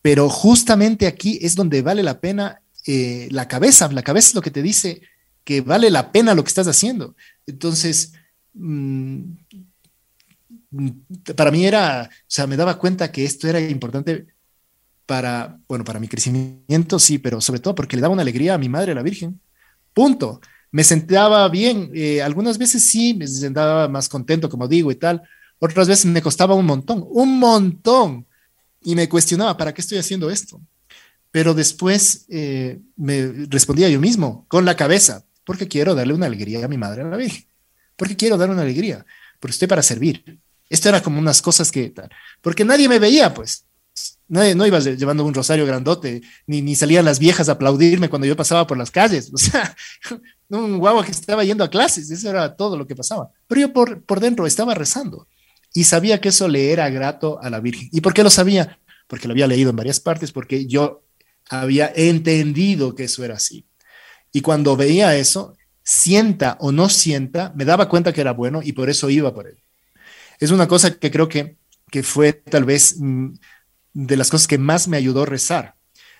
Pero justamente aquí es donde vale la pena eh, la cabeza. La cabeza es lo que te dice que vale la pena lo que estás haciendo. Entonces, mmm, para mí era, o sea, me daba cuenta que esto era importante para, bueno, para mi crecimiento, sí, pero sobre todo porque le daba una alegría a mi madre, la Virgen. Punto. Me sentaba bien, eh, algunas veces sí, me sentaba más contento, como digo, y tal. Otras veces me costaba un montón, un montón. Y me cuestionaba, ¿para qué estoy haciendo esto? Pero después eh, me respondía yo mismo, con la cabeza, porque quiero darle una alegría a mi madre, a la Virgen. Porque quiero dar una alegría, porque estoy para servir. Esto era como unas cosas que, porque nadie me veía, pues. Nadie, no iba llevando un rosario grandote, ni, ni salían las viejas a aplaudirme cuando yo pasaba por las calles. (laughs) O sea, un guagua que estaba yendo a clases, eso era todo lo que pasaba. Pero yo por, por dentro estaba rezando y sabía que eso le era grato a la Virgen. ¿Y por qué lo sabía? Porque lo había leído en varias partes, porque yo había entendido que eso era así. Y cuando veía eso, sienta o no sienta, me daba cuenta que era bueno y por eso iba por él es una cosa que creo que, que fue tal vez mm, de las cosas que más me ayudó a rezar.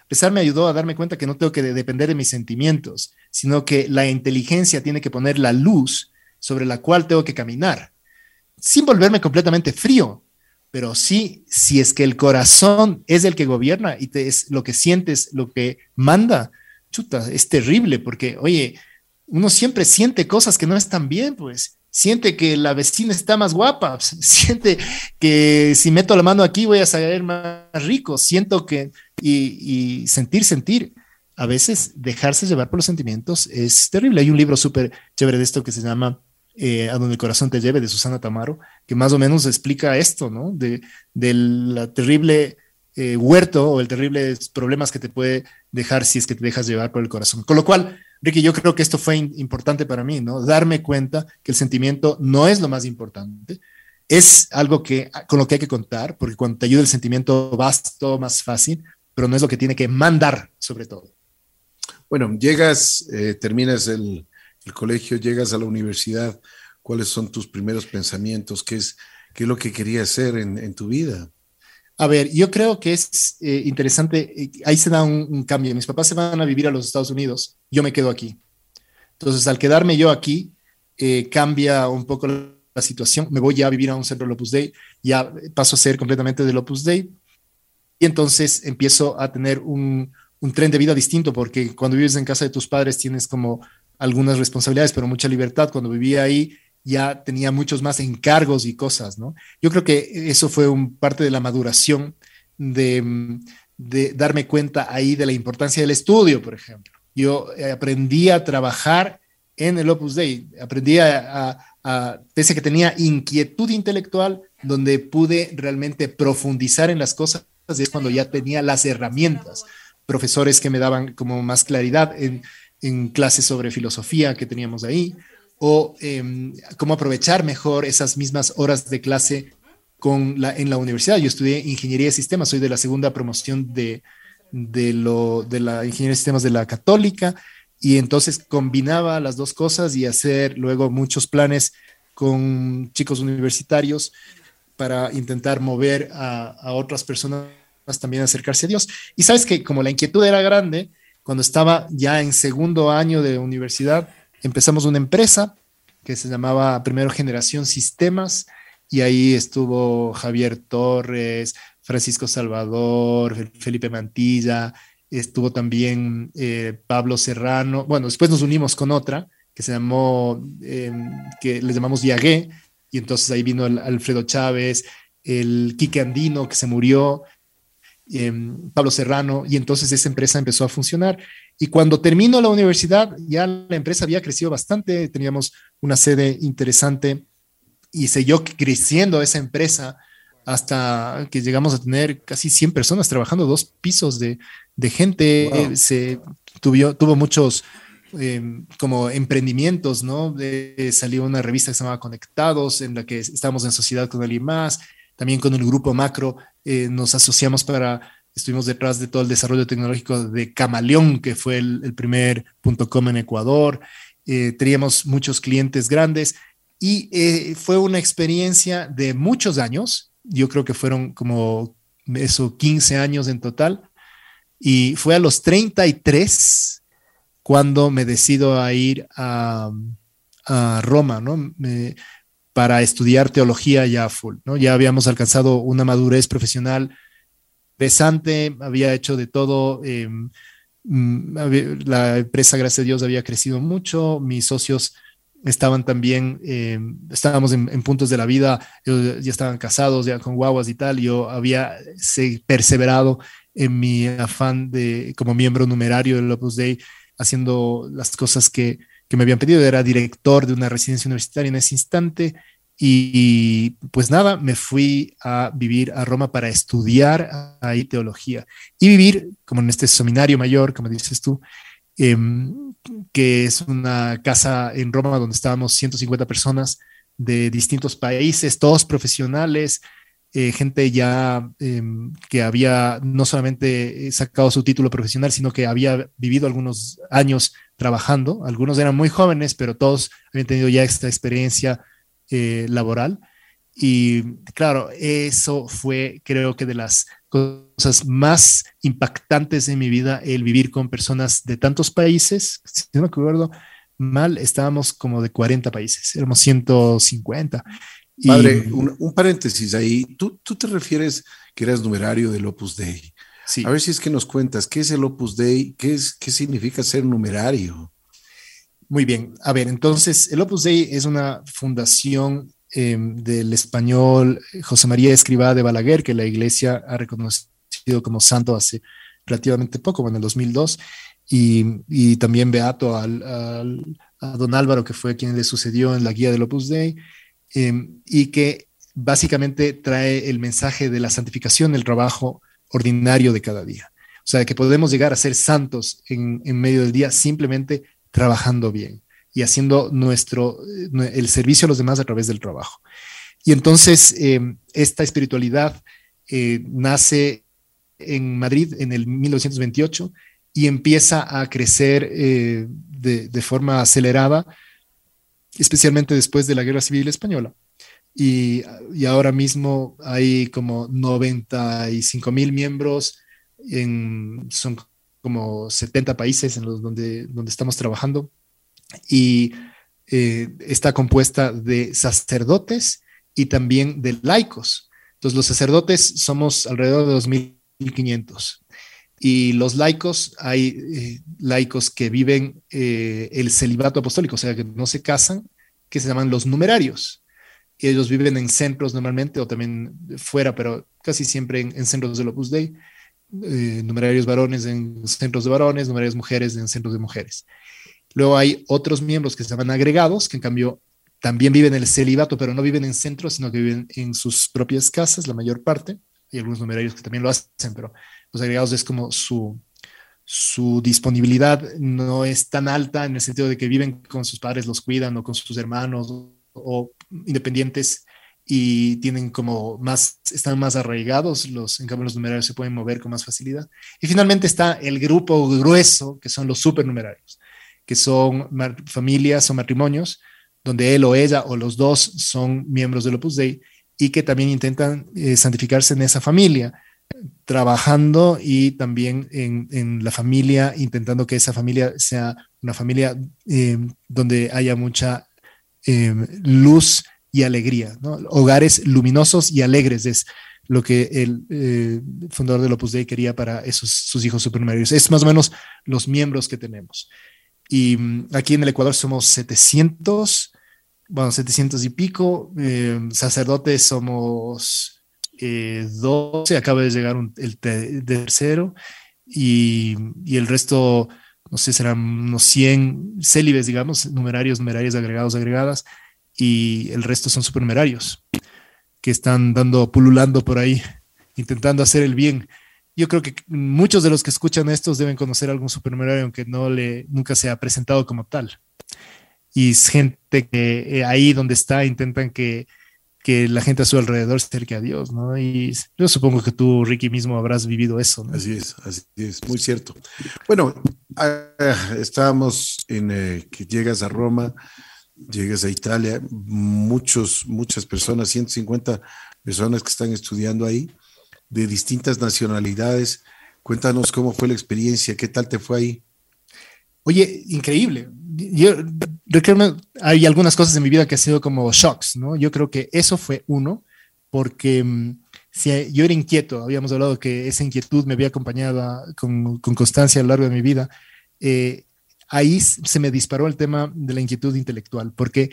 Rezar me ayudó a darme cuenta que no tengo que depender de mis sentimientos, sino que la inteligencia tiene que poner la luz sobre la cual tengo que caminar, sin volverme completamente frío, pero sí, si es que el corazón es el que gobierna y te, es lo que sientes, lo que manda, chuta, es terrible porque, oye, uno siempre siente cosas que no están bien, pues, siente que la vecina está más guapa, (laughs) siente que si meto la mano aquí voy a salir más rico, siento que, y, sentir, sentir. A veces dejarse llevar por los sentimientos es terrible. Hay un libro súper chévere de esto que se llama eh, a donde el corazón te lleve, de Susana Tamaro, que más o menos explica esto, ¿no? De, terrible eh, huerto o el terrible problemas que te puede dejar si es que te dejas llevar por el corazón. Con lo cual, Ricky, yo creo que esto fue importante para mí, ¿no? Darme cuenta que el sentimiento no es lo más importante, es algo que con lo que hay que contar, porque cuando te ayuda el sentimiento vas todo más fácil, pero no es lo que tiene que mandar sobre todo. Bueno, llegas, eh, terminas el, colegio, llegas a la universidad, ¿cuáles son tus primeros pensamientos? ¿Qué es, qué es lo que querías hacer en tu vida? A ver, yo creo que es eh, interesante, eh, ahí se da un, cambio. Mis papás se van a vivir a los Estados Unidos, yo me quedo aquí. Entonces, al quedarme yo aquí, eh, cambia un poco la situación. Me voy ya a vivir a un centro del Opus Dei, ya paso a ser completamente del Opus Dei. Y entonces empiezo a tener un, un tren de vida distinto, porque cuando vives en casa de tus padres tienes como algunas responsabilidades, pero mucha libertad. Cuando vivía ahí, ya tenía muchos más encargos y cosas, ¿no? Yo creo que eso fue un, parte de la maduración de, darme cuenta ahí de la importancia del estudio, por ejemplo. Yo eh, aprendí a trabajar en el Opus Dei, aprendí a, a, pese a que tenía inquietud intelectual, donde pude realmente profundizar en las cosas, es cuando ya tenía las herramientas, profesores que me daban como más claridad en clases sobre filosofía que teníamos ahí, o em, cómo aprovechar mejor esas mismas horas de clase con la, en la universidad. Yo estudié ingeniería de sistemas, soy de la segunda promoción de, de, lo, de la ingeniería de sistemas de la católica y entonces combinaba las dos cosas y hacer luego muchos planes con chicos universitarios para intentar mover a, a otras personas también a acercarse a Dios. Y sabes que como la inquietud era grande, cuando estaba ya en segundo año de universidad, empezamos una empresa que se llamaba Primero Generación Sistemas y ahí estuvo Javier Torres, Francisco Salvador, Felipe Mantilla, estuvo también eh, Pablo Serrano. Bueno, después nos unimos con otra que se llamó, em, que le llamamos y entonces ahí vino Alfredo Chávez, el Quique Andino que se murió, em, Pablo Serrano, y entonces esa empresa empezó a funcionar. Y cuando terminó la universidad, ya la empresa había crecido bastante, teníamos una sede interesante y siguió creciendo esa empresa hasta que llegamos a tener casi 100 personas trabajando, dos pisos de, de gente. Se tuvo, tuvo muchos eh, como emprendimientos, ¿no? salió una revista que se llamaba Conectados, en la que estábamos en sociedad con alguien más. También con el grupo Macro eh, nos asociamos para estuvimos detrás de todo el desarrollo tecnológico de Camaleón, que fue el, primer .com en Ecuador. Eh, teníamos muchos clientes grandes y eh, fue una experiencia de muchos años. Yo creo que fueron como eso, 15 años en total. Y fue a los 33 cuando me decido a ir a, a Roma, ¿no? para estudiar teología ya full, ¿no? Ya habíamos alcanzado una madurez profesional pesante, había hecho de todo. Em, mm, la empresa, gracias a Dios, había crecido mucho. Mis socios estaban también, em, estábamos en, puntos de la vida, ya estaban casados, ya con guaguas y tal. Yo había perseverado en mi afán de, como miembro numerario del Opus Dei, haciendo las cosas que, que me habían pedido. Era director de una residencia universitaria en ese instante y pues nada, me fui a vivir a Roma para estudiar ahí teología y vivir como en este seminario mayor, como dices tú, em, que es una casa en Roma donde estábamos 150 personas de distintos países, todos profesionales, eh, gente ya em, que había no solamente sacado su título profesional, sino que había vivido algunos años trabajando. Algunos eran muy jóvenes, pero todos habían tenido ya esta experiencia eh, laboral. Y claro, eso fue creo que de las cosas más impactantes en mi vida, el vivir con personas de tantos países. Si no me acuerdo mal, estábamos como de 40 países, éramos 150. Padre, un, paréntesis ahí. ¿Tú, ¿Tú te refieres que eras numerario del Opus Dei? Sí. A ver si es que nos cuentas, ¿qué es el Opus Dei? ¿Qué, es, qué significa ser numerario? Muy bien, a ver, entonces el Opus Dei es una fundación em, del español José María Escribá de Balaguer, que la iglesia ha reconocido como santo hace relativamente poco, bueno, en el 2002. y, también beato al, a don Álvaro, que fue quien le sucedió en la guía del Opus Dei, em, y que básicamente trae el mensaje de la santificación del trabajo ordinario de cada día. O sea, que podemos llegar a ser santos en, en medio del día simplemente trabajando bien y haciendo nuestro, eh, el servicio a los demás a través del trabajo. Y entonces em, esta espiritualidad eh, nace en Madrid en el 1928 y empieza a crecer eh, de, forma acelerada, especialmente después de la Guerra Civil Española. Y, ahora mismo hay como 95 mil miembros, en, son como 70 países en los donde, donde estamos trabajando y eh, está compuesta de sacerdotes y también de laicos. Entonces los sacerdotes somos alrededor de 2.500 y los laicos, hay eh, laicos que viven eh, el celibato apostólico, o sea, que no se casan, que se llaman los numerarios. Ellos viven en centros normalmente o también fuera, pero casi siempre en, centros del Opus Dei. Eh, numerarios varones en centros de varones, numerarios mujeres en centros de mujeres. Luego hay otros miembros que se llaman agregados, que en cambio también viven el celibato, pero no viven en centros, sino que viven en sus propias casas, la mayor parte. Hay algunos numerarios que también lo hacen, pero los agregados es como su, su disponibilidad no es tan alta en el sentido de que viven con sus padres, los cuidan o con sus hermanos o, independientes y tienen como más, están más arraigados, los, en cambio los numerarios se pueden mover con más facilidad. Y finalmente está el grupo grueso, que son los supernumerarios, que son familias o matrimonios donde él o ella o los dos son miembros del Opus Dei y que también intentan eh, santificarse en esa familia trabajando y también en, la familia, intentando que esa familia sea una familia eh, donde haya mucha eh, luz y alegría. Hogares luminosos y alegres es lo que el eh, fundador del Opus Dei quería para esos, sus hijos supernumerios. Es más o menos los miembros que tenemos. Y mm, aquí en el Ecuador somos 700, bueno, 700 y pico, sacerdotes somos 12, eh, acaba de llegar el tercero y, el resto, no sé, serán unos 100 célibes, digamos, numerarios, numerarios, agregados, agregadas, y el resto son supernumerarios que están dando, pululando por ahí, intentando hacer el bien. Yo creo que muchos de los que escuchan estos deben conocer algún supernumerario, aunque no le, nunca se ha presentado como tal. Y es gente que eh, ahí donde está intentan que que la gente a su alrededor se acerque a Dios, ¿no? Y yo supongo que tú, Ricky, mismo habrás vivido eso, ¿no? Así es, así es, muy cierto. Bueno, ah, estábamos en eh, que llegas a Roma, llegas a Italia, muchos, muchas personas, 150 personas que están estudiando ahí, de distintas nacionalidades. Cuéntanos cómo fue la experiencia, qué tal te fue ahí. Oye, increíble. Yo creo hay algunas cosas en mi vida que han sido como shocks, ¿no? Yo creo que eso fue uno, porque mm, si yo era inquieto, habíamos hablado que esa inquietud me había acompañado con, constancia a lo largo de mi vida. Eh, ahí se me disparó el tema de la inquietud intelectual, porque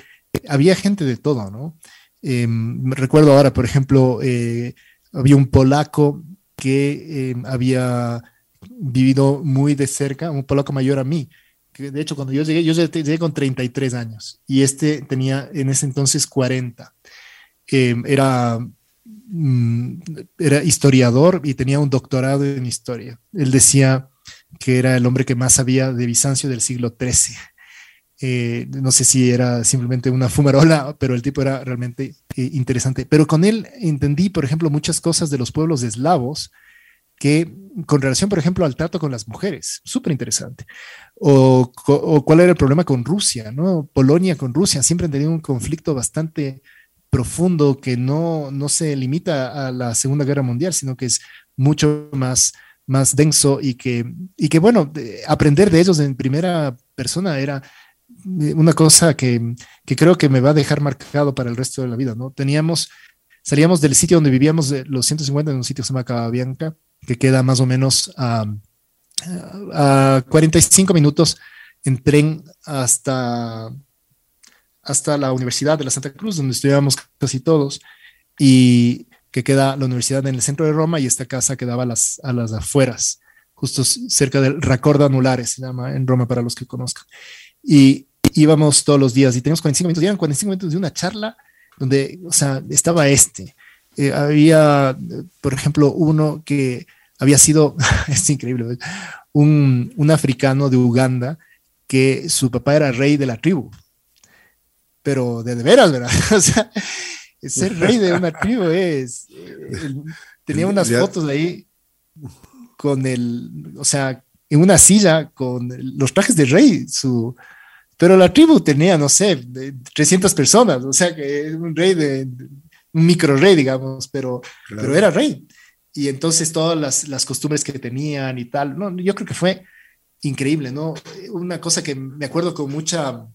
había gente de todo, ¿no? Eh, recuerdo ahora, por ejemplo, eh, había un polaco que había vivido muy de cerca, un polaco mayor a mí, de hecho cuando yo llegué, yo llegué con 33 años y este tenía en ese entonces 40. Em, era, mm, era historiador y tenía un doctorado en historia. Él decía que era el hombre que más sabía de Bizancio del siglo XIII. Eh, no sé si era simplemente una fumarola, pero el tipo era realmente eh, interesante. Pero con él entendí, por ejemplo, muchas cosas de los pueblos eslavos que con relación, por ejemplo, al trato con las mujeres, súper interesante. O, cuál era el problema con Rusia, ¿no? Polonia con Rusia, siempre han tenido un conflicto bastante profundo que no, no se limita a la Segunda Guerra Mundial, sino que es mucho más, más denso y que, y que, bueno, aprender de ellos en primera persona era una cosa que, que creo que me va a dejar marcado para el resto de la vida, ¿no? Teníamos, salíamos del sitio donde vivíamos, los 150, en un sitio que se llama Cababianca, que queda más o menos a, a 45 minutos en tren hasta, hasta la Universidad de la Santa Cruz, donde estudiábamos casi todos, y que queda la universidad en el centro de Roma y esta casa quedaba a las, a las afueras justo cerca del Racordo Anulares, se llama en Roma para los que conozcan. Y íbamos todos los días y teníamos 45 minutos, eran 45 minutos de una charla donde, o sea, estaba este. Eh, había, por ejemplo, uno que había sido, (laughs) es increíble, un, un africano de Uganda que su papá era rey de la tribu, pero de, de veras, ¿verdad? (laughs) O sea, ser rey de una tribu es, eh, tenía unas fotos ahí con el, o sea, en una silla con los trajes de rey, su, pero la tribu tenía, no sé, 300 personas, o sea que un rey de, un micro rey, digamos, pero, pero era rey. Y entonces todas las, las, costumbres que tenían y tal, no, yo creo que fue increíble, ¿no? Una cosa que me acuerdo con mucha,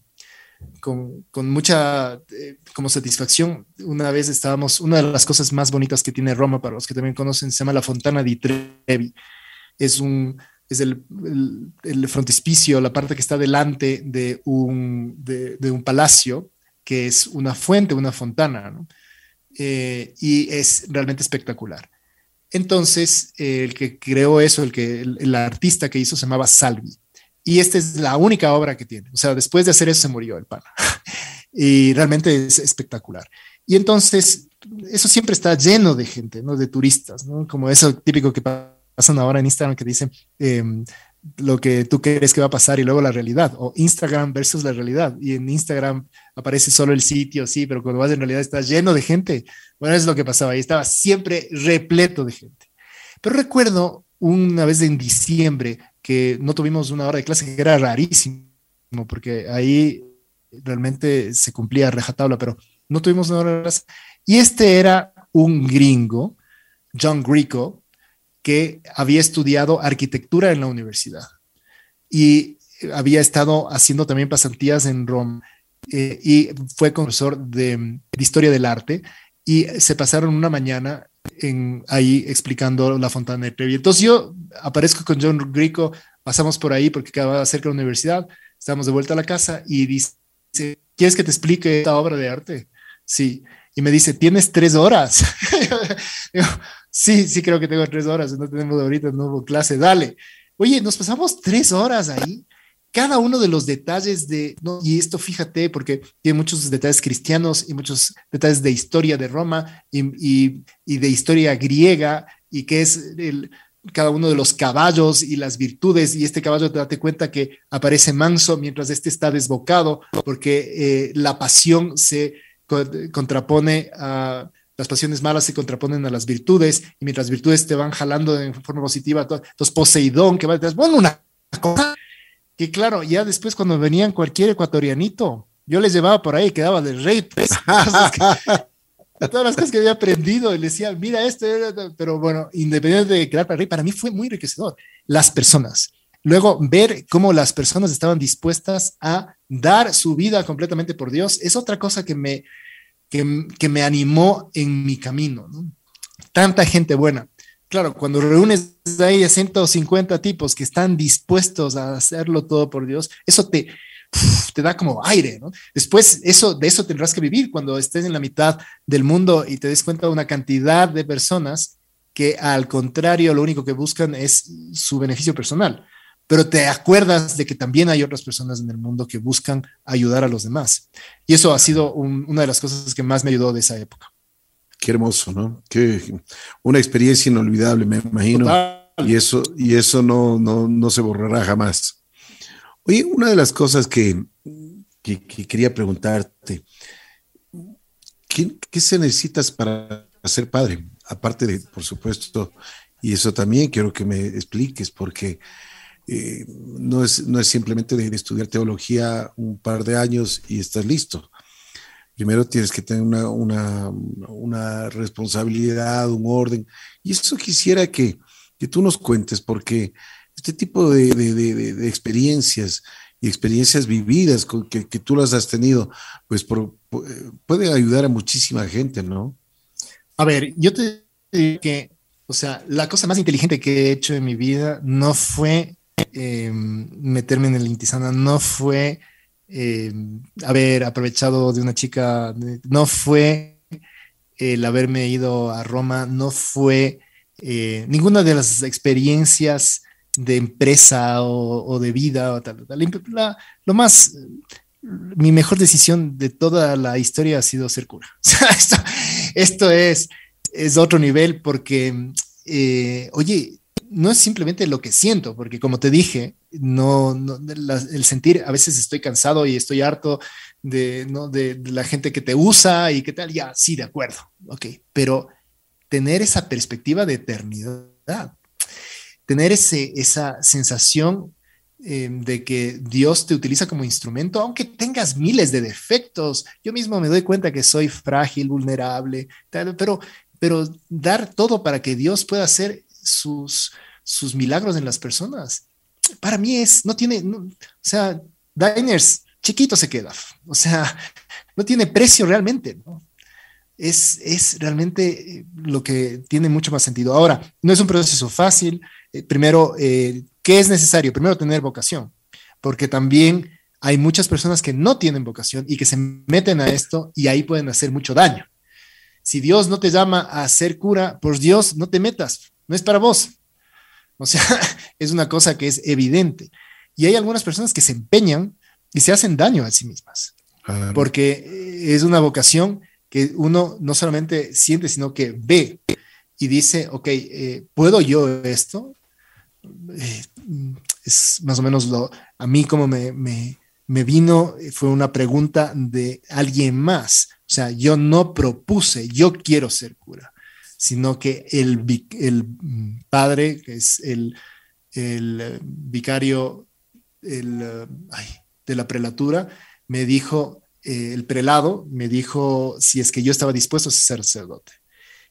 con, con, mucha eh, como satisfacción. Una vez estábamos, una de las cosas más bonitas que tiene Roma, para los que también conocen, se llama la Fontana di Trevi es un es el, el, frontispicio, la parte que está delante de un, de, un palacio, que es una fuente, una fontana. Eh, y es realmente espectacular. Entonces, el que creó eso, el, que, el, artista que hizo se llamaba Salvi. Y esta es la única obra que tiene. O sea, después de hacer eso se murió el pana. (laughs) y realmente es espectacular. Y entonces, eso siempre está lleno de gente, ¿no? De turistas, ¿no? Como eso típico que pasa pasan ahora en Instagram que dicen em, lo que tú crees que va a pasar y luego la realidad, o Instagram versus la realidad. Y en Instagram aparece solo el sitio, sí, pero cuando vas en realidad está lleno de gente. Bueno, es lo que pasaba ahí, estaba siempre repleto de gente. Pero recuerdo una vez en diciembre que no tuvimos una hora de clase, que era rarísimo, porque ahí realmente se cumplía rejatabla, pero no tuvimos una hora de clase. Y este era un gringo, John Greco, que había estudiado arquitectura en la universidad y había estado haciendo también pasantías en Roma eh, y fue profesor de, historia del arte y se pasaron una mañana en, ahí explicando la Fontana de Trevi. Entonces yo aparezco con John Grico, pasamos por ahí porque quedaba cerca de la universidad, estamos de vuelta a la casa y dice, ¿quieres que te explique esta obra de arte? Sí. Y me dice, tienes tres horas. (laughs) Sí, sí creo que tengo tres horas, no tenemos ahorita, no hubo clase, dale. Oye, nos pasamos tres horas ahí, cada uno de los detalles de, y esto fíjate, porque tiene muchos detalles cristianos y muchos detalles de historia de Roma y, y, de historia griega, y que es el, cada uno de los caballos y las virtudes, y este caballo te date cuenta que aparece manso mientras este está desbocado, porque eh, la pasión se contrapone a las pasiones malas se contraponen a las virtudes y mientras virtudes te van jalando en forma positiva, entonces Poseidón, que va detrás, bueno, una cosa que claro, ya después cuando venían cualquier ecuatorianito, yo les llevaba por ahí, quedaba del rey, pues, (laughs) todas las cosas que había aprendido, y le decía, mira esto, pero bueno, independiente de quedar para rey, para mí fue muy enriquecedor. Las personas. Luego, ver cómo las personas estaban dispuestas a dar su vida completamente por Dios es otra cosa que me, que, me animó en mi camino. Tanta gente buena. Claro, cuando reúnes ahí a 150 tipos que están dispuestos a hacerlo todo por Dios, eso te, te da como aire, ¿no? Después eso, de eso tendrás que vivir cuando estés en la mitad del mundo y te des cuenta de una cantidad de personas que al contrario lo único que buscan es su beneficio personal pero te acuerdas de que también hay otras personas en el mundo que buscan ayudar a los demás. Y eso ha sido una de las cosas que más me ayudó de esa época. Qué hermoso, ¿no? Qué, una experiencia inolvidable, me imagino. Y eso, y eso no, no, no, se borrará jamás. Oye, una de las cosas que, que, quería preguntarte, ¿qué, ¿qué se necesitas para ser padre? Aparte de, por supuesto, y eso también quiero que me expliques, porque eh, no, es, no es simplemente de, estudiar teología un par de años y estás listo. Primero tienes que tener una, una, responsabilidad, un orden. Y eso quisiera que, que tú nos cuentes, porque este tipo de, de, de experiencias y experiencias vividas que, que, tú las has tenido, pues puede ayudar a muchísima gente, ¿no? A ver, yo te digo que, o sea, la cosa más inteligente que he hecho en mi vida no fue Em, meterme en el Intisana no fue em, haber aprovechado de una chica, no fue el haberme ido a Roma, no fue eh, ninguna de las experiencias de empresa o, de vida o tal, lo más, mi mejor decisión de toda la historia ha sido ser cura. (laughs) esto, esto, es, es otro nivel porque, eh, oye, no es simplemente lo que siento, porque como te dije, no, el sentir, a veces estoy cansado y estoy harto de, ¿no? de, la gente que te usa y qué tal, ya, sí, de acuerdo, ok, pero tener esa perspectiva de eternidad, tener ese, esa sensación em, de que Dios te utiliza como instrumento, aunque tengas miles de defectos. Yo mismo me doy cuenta que soy frágil, vulnerable, pero, pero dar todo para que Dios pueda hacer sus, sus milagros en las personas, para mí es, no tiene, o sea, Diners, chiquito se queda, o sea, no tiene precio realmente, ¿no? Es, es realmente eh, lo que tiene mucho más sentido. Ahora, no es un proceso fácil, eh, primero, eh, ¿qué es necesario? Primero, tener vocación, porque también hay muchas personas que no tienen vocación y que se meten a esto y ahí pueden hacer mucho daño. Si Dios no te llama a ser cura, por Dios, no te metas, no es para vos. O sea, (laughs) es una cosa que es evidente. Y hay algunas personas que se empeñan y se hacen daño a sí mismas, porque es una vocación que uno no solamente siente, sino que ve y dice, ok, eh, ¿puedo yo esto? Eh, es más o menos lo, a mí como me, me, me, vino, fue una pregunta de alguien más. O sea, yo no propuse, yo quiero ser cura, sino que el, el padre, que es el, el vicario el, de la prelatura, me dijo, eh, el prelado me dijo si es que yo estaba dispuesto a ser sacerdote.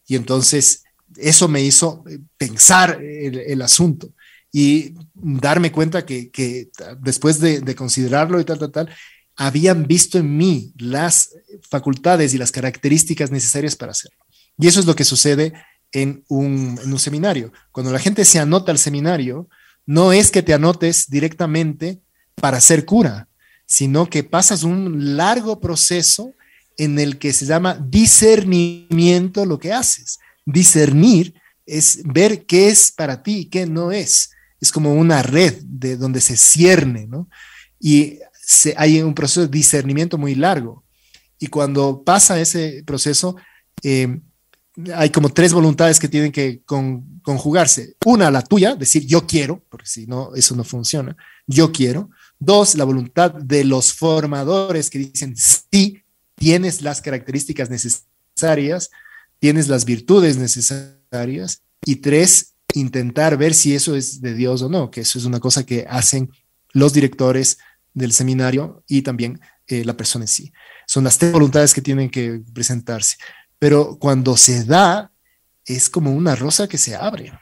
Y entonces eso me hizo pensar el asunto y darme cuenta que, después de, considerarlo y tal, tal, tal, habían visto en mí las facultades y las características necesarias para hacerlo. Y eso es lo que sucede en un, seminario. Cuando la gente se anota al seminario, no es que te anotes directamente para ser cura, sino que pasas un largo proceso en el que se llama discernimiento lo que haces. Discernir es ver qué es para ti y qué no es es como una red de donde se cierne, ¿no? Y se, hay un proceso de discernimiento muy largo. Y cuando pasa ese proceso, eh, hay como tres voluntades que tienen que conjugarse. Una, la tuya, decir yo quiero, porque si no, eso no funciona. Yo quiero. Dos, la voluntad de los formadores que dicen sí, tienes las características necesarias, tienes las virtudes necesarias. Y tres, intentar ver si eso es de Dios o no, que eso es una cosa que hacen los directores del seminario y también eh, la persona en sí. Son las tres voluntades que tienen que presentarse. Pero cuando se da, es como una rosa que se abre.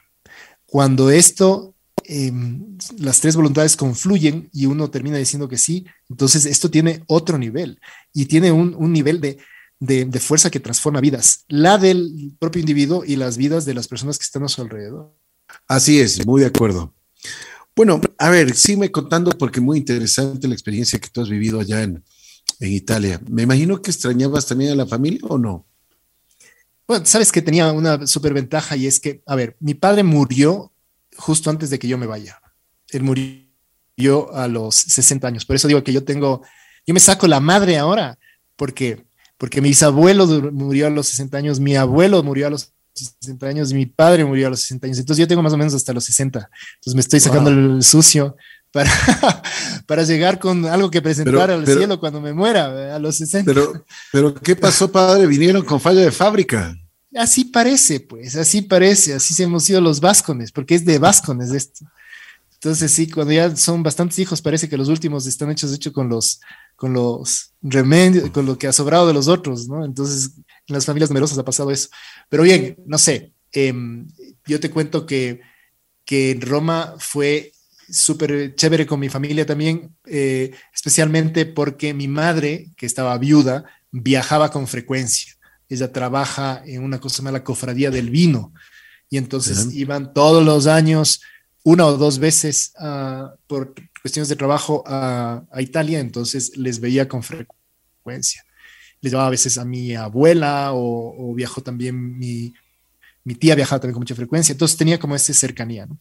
Cuando esto, em, las tres voluntades confluyen y uno termina diciendo que sí, entonces esto tiene otro nivel y tiene un, un nivel de, de, de, fuerza que transforma vidas, la del propio individuo y las vidas de las personas que están a su alrededor. Así es, muy de acuerdo. Bueno, a ver, sígueme contando porque muy interesante la experiencia que tú has vivido allá en, en Italia. Me imagino que extrañabas también a la familia o no. Bueno, sabes que tenía una superventaja y es que, a ver, mi padre murió justo antes de que yo me vaya. Él murió a los 60 años. Por eso digo que yo tengo, yo me saco la madre ahora, porque porque mi bisabuelo murió a los 60 años, mi abuelo murió a los 60 años y mi padre murió a los 60 años. Entonces yo tengo más o menos hasta los 60. Entonces me estoy sacando el sucio para, (laughs) para llegar con algo que presentar al cielo cuando me muera a los 60. Pero, pero ¿qué pasó, padre? Vinieron con falla de fábrica. Así parece, pues, así parece, así se hemos ido los vascones, porque es de vascones esto. Entonces sí, cuando ya son bastantes hijos, parece que los últimos están hechos, hecho con los, con los remedios, con lo que ha sobrado de los otros, ¿no? Entonces, en las familias numerosas ha pasado eso. Pero bien, no sé, em, yo te cuento que, que en Roma fue súper chévere con mi familia también, eh, especialmente porque mi madre, que estaba viuda, viajaba con frecuencia. Ella trabaja en una cosa llamada la cofradía del vino y entonces iban todos los años una o dos veces uh, por cuestiones de trabajo a, Italia, entonces les veía con frecuencia. Les llevaba a veces a mi abuela o, viajó también mi, mi tía viajaba también con mucha frecuencia, entonces tenía como esa cercanía. ¿no?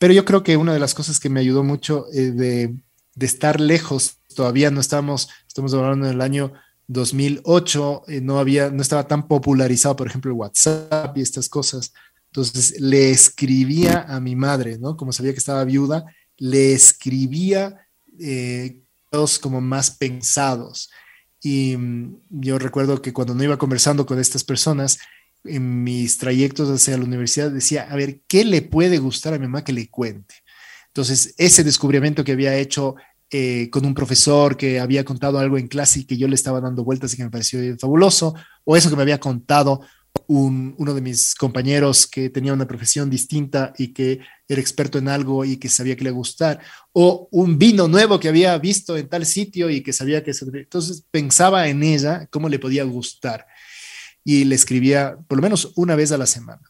Pero yo creo que una de las cosas que me ayudó mucho eh, de, de, estar lejos, todavía no estamos, estamos hablando del año 2008, eh, no, había, no estaba tan popularizado, por ejemplo, el WhatsApp y estas cosas. Entonces le escribía a mi madre, ¿no? Como sabía que estaba viuda, le escribía eh, como más pensados. Y mm, yo recuerdo que cuando no iba conversando con estas personas, en mis trayectos hacia la universidad decía, a ver, ¿qué le puede gustar a mi mamá que le cuente? Entonces, ese descubrimiento que había hecho eh, con un profesor que había contado algo en clase y que yo le estaba dando vueltas y que me pareció fabuloso, o eso que me había contado uno de mis compañeros que tenía una profesión distinta y que era experto en algo y que sabía que le gustar, o un vino nuevo que había visto en tal sitio y que sabía que... Entonces pensaba en ella, cómo le podía gustar. Y le escribía por lo menos una vez a la semana.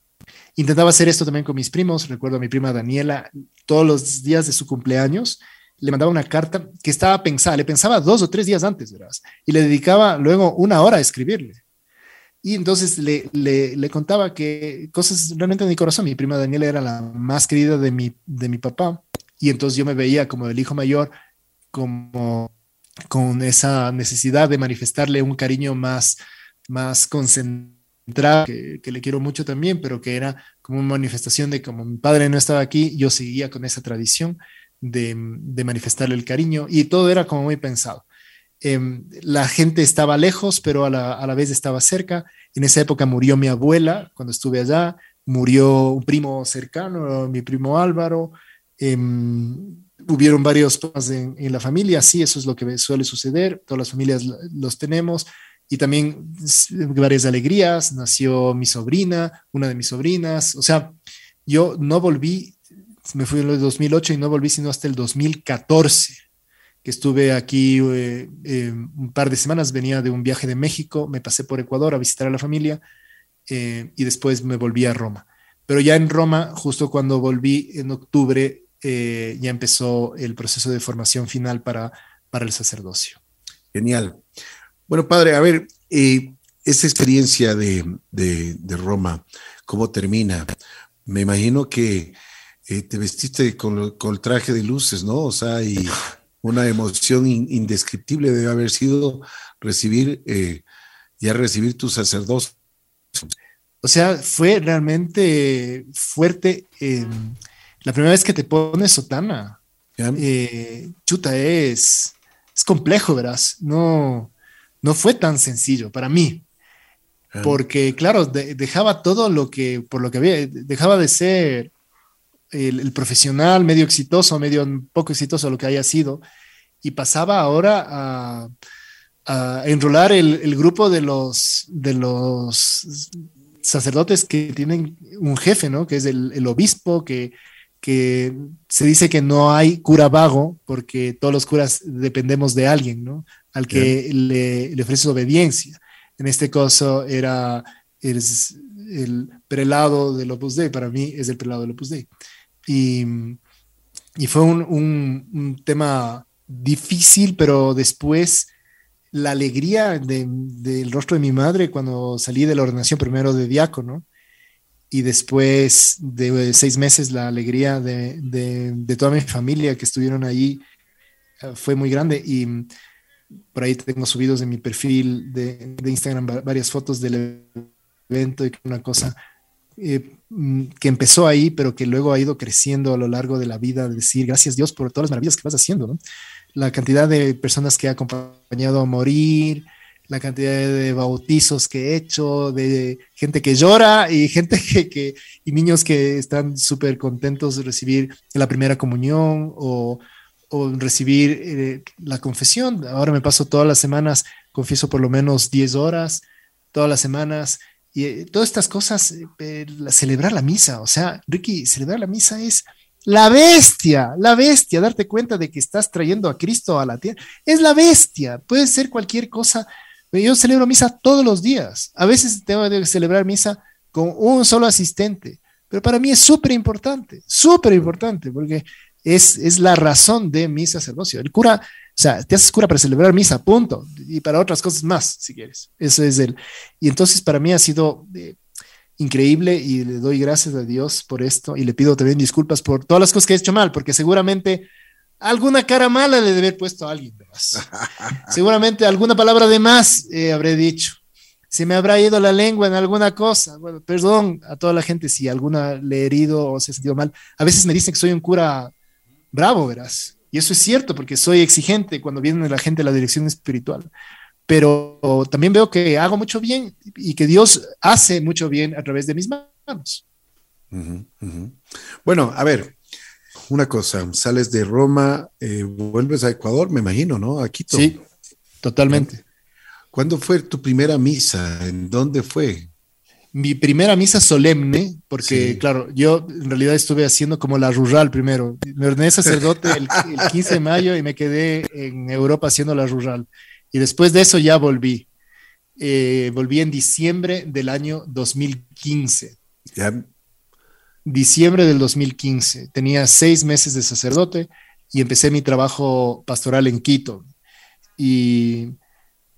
Intentaba hacer esto también con mis primos. Recuerdo a mi prima Daniela, todos los días de su cumpleaños, le mandaba una carta que estaba pensada, le pensaba dos o tres días antes, ¿verdad? Y le dedicaba luego una hora a escribirle y entonces le, le, contaba que cosas realmente de mi corazón. Mi prima Daniela era la más querida de mi, de mi papá. Y entonces yo me veía como el hijo mayor, como con esa necesidad de manifestarle un cariño más, más concentrado, que, le quiero mucho también, pero que era como una manifestación de como mi padre no estaba aquí, yo seguía con esa tradición de, manifestarle el cariño y todo era como muy pensado. Em, la gente estaba lejos, pero a la, vez estaba cerca. En esa época murió mi abuela cuando estuve allá, murió un primo cercano, mi primo Álvaro. Em, hubieron varios problemas en, la familia, sí, eso es lo que suele suceder, todas las familias los tenemos. Y también varias alegrías, nació mi sobrina, una de mis sobrinas, o sea, yo no volví, me fui en el 2008 y no volví sino hasta el 2014 que estuve aquí eh, eh, un par de semanas, venía de un viaje de México, me pasé por Ecuador a visitar a la familia eh, y después me volví a Roma. Pero ya en Roma, justo cuando volví en octubre, ya empezó el proceso de formación final para, para el sacerdocio. Genial. Bueno, padre, a ver, esa experiencia de, de, de, Roma, ¿cómo termina? Me imagino que te vestiste con, con, el traje de luces, ¿no? O sea, y (laughs) una emoción indescriptible debe haber sido recibir, eh, ya recibir tu sacerdocio. O sea, fue realmente fuerte. la primera vez que te pones sotana, eh, chuta, es, es complejo, verás. No, no fue tan sencillo para mí. Porque, claro, dejaba todo lo que, por lo que había, dejaba de ser el, profesional medio exitoso, medio poco exitoso, lo que haya sido, y pasaba ahora a, enrolar el, grupo de los, de los sacerdotes que tienen un jefe, ¿no? Que es el, obispo, que, que se dice que no hay cura vago, porque todos los curas dependemos de alguien, ¿no? Al que le, le ofrece obediencia. En este caso era el, el prelado del Opus Dei, para mí es el prelado del Opus Dei. Y, y fue un, un, tema difícil, pero después la alegría del rostro de mi madre cuando salí de la ordenación primero de diácono y después de seis meses la alegría de, de, toda mi familia que estuvieron ahí eh, fue muy grande y por ahí tengo subidos en mi perfil de, Instagram varias fotos del evento y una cosa eh, mm, que empezó ahí, pero que luego ha ido creciendo a lo largo de la vida, de decir gracias Dios por todas las maravillas que vas haciendo, ¿no? La cantidad de personas que he acompañado a morir, la cantidad de bautizos que he hecho, de gente que llora y (laughs) gente que, y niños que están súper contentos de recibir la primera comunión o, o recibir eh, la confesión. Ahora me paso todas las semanas, confieso por lo menos 10 horas, todas las semanas y eh, todas estas cosas, eh, celebrar la misa, o sea, Ricky, celebrar la misa es la bestia, la bestia, darte cuenta de que estás trayendo a Cristo a la tierra, es la bestia, puede ser cualquier cosa. Yo celebro misa todos los días, a veces tengo que celebrar misa con un solo asistente, pero para mí es súper importante, súper importante, porque es, es la razón de mi sacerdocio. El cura o sea, te haces cura para celebrar misa, punto. Y para otras cosas más, si quieres. Eso es el. Y entonces para mí ha sido. Eh, increíble y le doy gracias a Dios por esto y le pido también disculpas por todas las cosas que he hecho mal, porque seguramente alguna cara mala le debe haber puesto a alguien. (laughs) seguramente alguna palabra de más eh, habré dicho. Se me habrá ido la lengua en alguna cosa. Bueno, perdón a toda la gente si alguna le he herido o se ha sentido mal. A veces me dicen que soy un cura bravo, verás. Y eso es cierto porque soy exigente cuando viene la gente a la dirección espiritual pero también veo que hago mucho bien y que Dios hace mucho bien a través de mis manos. Bueno, a ver, una cosa, sales de Roma, eh, vuelves a Ecuador, me imagino, ¿no? A Quito. Sí, totalmente. ¿Cuándo fue tu primera misa? ¿En dónde fue? Mi primera misa solemne, porque claro, yo en realidad estuve haciendo como la rural primero. Me ordené sacerdote el, el 15 de mayo y me quedé en Europa haciendo la rural. Y después de eso ya volví. Eh, volví en diciembre del año 2015. Ya. Diciembre del 2015. Tenía seis meses de sacerdote y empecé mi trabajo pastoral en Quito. Y,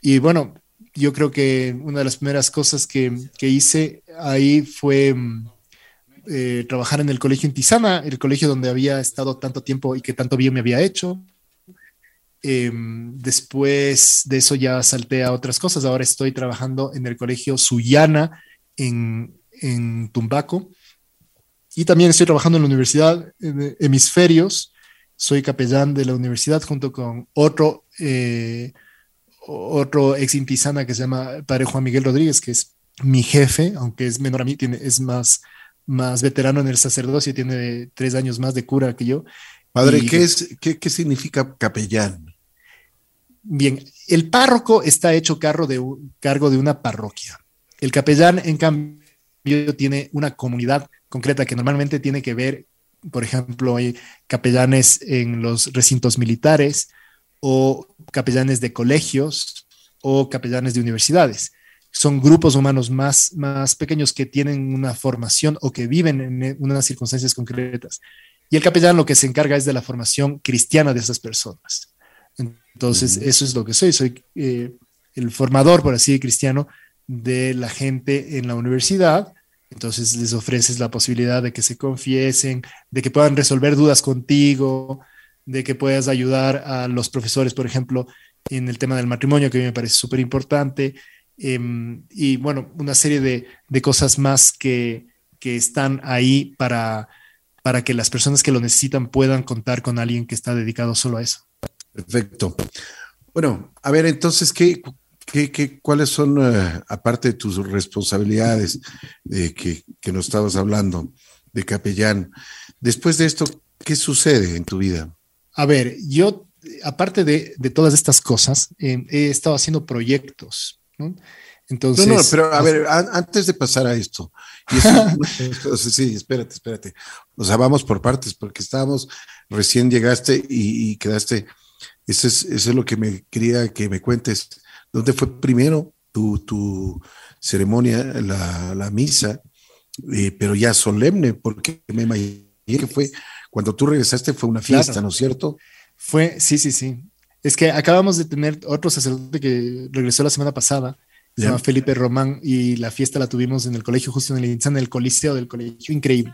y bueno, yo creo que una de las primeras cosas que, que hice ahí fue mm, eh, trabajar en el colegio en Tizana, el colegio donde había estado tanto tiempo y que tanto bien me había hecho. Em, después de eso ya salté a otras cosas. Ahora estoy trabajando en el colegio Suyana en, en Tumbaco. Y también estoy trabajando en la Universidad de Hemisferios. Soy capellán de la universidad junto con otro, eh, otro ex intisana que se llama Padre Juan Miguel Rodríguez, que es mi jefe, aunque es menor a mí, tiene, es más, más veterano en el sacerdocio, tiene tres años más de cura que yo. Padre, ¿qué, es, qué, ¿qué significa capellán? Bien, el párroco está hecho cargo de, cargo de una parroquia. El capellán, en cambio, tiene una comunidad concreta que normalmente tiene que ver, por ejemplo, hay capellanes en los recintos militares o capellanes de colegios o capellanes de universidades. Son grupos humanos más, más pequeños que tienen una formación o que viven en unas circunstancias concretas. Y el capellán lo que se encarga es de la formación cristiana de esas personas. Entonces, eso es lo que soy. Soy eh, el formador, por así cristiano, de la gente en la universidad. Entonces, les ofreces la posibilidad de que se confiesen, de que puedan resolver dudas contigo, de que puedas ayudar a los profesores, por ejemplo, en el tema del matrimonio, que a mí me parece súper importante. Em, y bueno, una serie de, de cosas más que, que están ahí para, para que las personas que lo necesitan puedan contar con alguien que está dedicado solo a eso. Perfecto. Bueno, a ver, entonces, ¿qué, qué, cuáles son, eh, aparte de tus responsabilidades de que, que, nos estabas hablando, de capellán, después de esto, ¿qué sucede en tu vida? A ver, yo, aparte de, de todas estas cosas, eh, he estado haciendo proyectos, ¿no? Entonces, no, no, pero a ver, antes de pasar a esto, (laughs) sí, espérate, espérate. O sea, vamos por partes, porque estábamos, recién llegaste y, y quedaste eso es, lo que me quería que me cuentes. ¿Dónde fue primero tu, tu ceremonia, la, la misa, eh, pero ya solemne? Porque me imaginé que fue cuando tú regresaste fue una fiesta, ¿no es cierto? Fue, sí, sí, sí. Es que acabamos de tener otro sacerdote que regresó la semana pasada, se llama Felipe Román, y la fiesta la tuvimos en el colegio, justo en el, en el coliseo del colegio, increíble.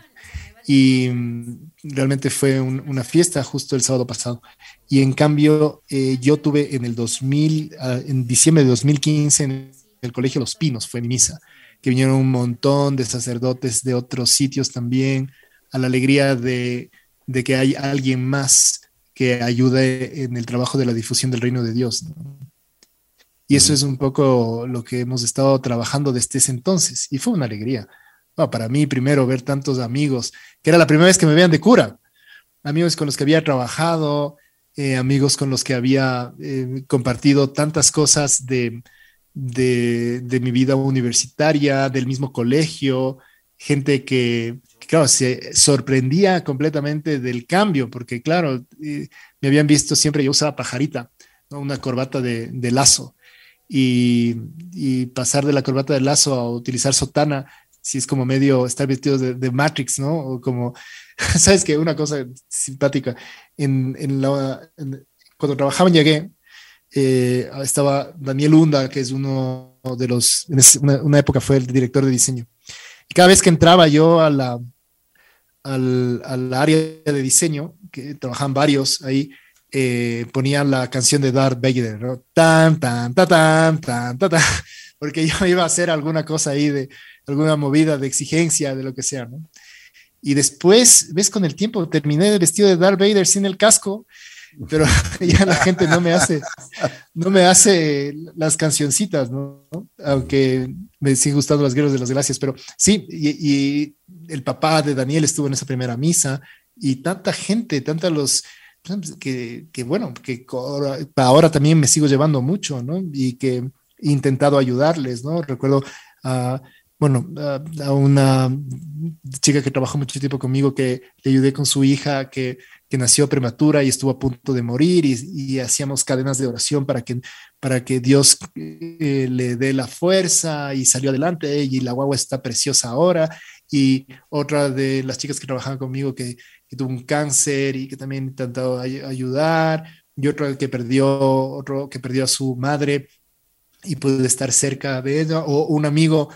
Y mm, realmente fue una fiesta justo el sábado pasado. Y en cambio, eh, yo tuve en el 2000, ah, en diciembre de 2015, en el Colegio Los Pinos, fue en misa, que vinieron un montón de sacerdotes de otros sitios también, a la alegría de, de que hay alguien más que ayude en el trabajo de la difusión del reino de Dios. Y eso es un poco lo que hemos estado trabajando desde ese entonces. Y fue una alegría para mí primero ver tantos amigos, que era la primera vez que me veían de cura, amigos con los que había trabajado, eh, amigos con los que había eh, compartido tantas cosas de, de, mi vida universitaria, del mismo colegio, gente que, claro, se sorprendía completamente del cambio, porque claro, eh, me habían visto siempre, yo usaba pajarita, una corbata de, de lazo. Y, pasar de la corbata de lazo a utilizar sotana si es como medio estar vestido de, Matrix, ¿no? O como, (laughs) sabes que una cosa simpática, en, en la, cuando trabajaba en Llegué, eh, estaba Daniel Hunda, que es uno de los, en una, época fue el director de diseño. Y cada vez que entraba yo a la, al, al área de diseño, que trabajaban varios ahí, eh, la canción de Darth Vader, ¿no? Tan, tan, tan, tan, tan, tan, tan, (laughs) porque yo iba a hacer alguna cosa ahí de alguna movida de exigencia, de lo que sea, ¿no? Y después, ves, con el tiempo terminé el vestido de Darth Vader sin el casco, pero (laughs) ya la gente no me hace, no me hace las cancioncitas, ¿no? Aunque me sigue gustando las guerras de las gracias, pero sí, y, y el papá de Daniel estuvo en esa primera misa y tanta gente, tanta los, que, que, bueno, que ahora, también me sigo llevando mucho, ¿no? Y que he intentado ayudarles, ¿no? Recuerdo a, bueno, a, una chica que trabajó mucho tiempo conmigo que le ayudé con su hija que, que nació prematura y estuvo a punto de morir y, y hacíamos cadenas de oración para que, para que Dios eh, le dé la fuerza y salió adelante y la guagua está preciosa ahora. Y otra de las chicas que trabajaban conmigo que que tuvo un cáncer y que también intentado ayudar, y otro que perdió, otro que perdió a su madre y pude estar cerca de ella, o un amigo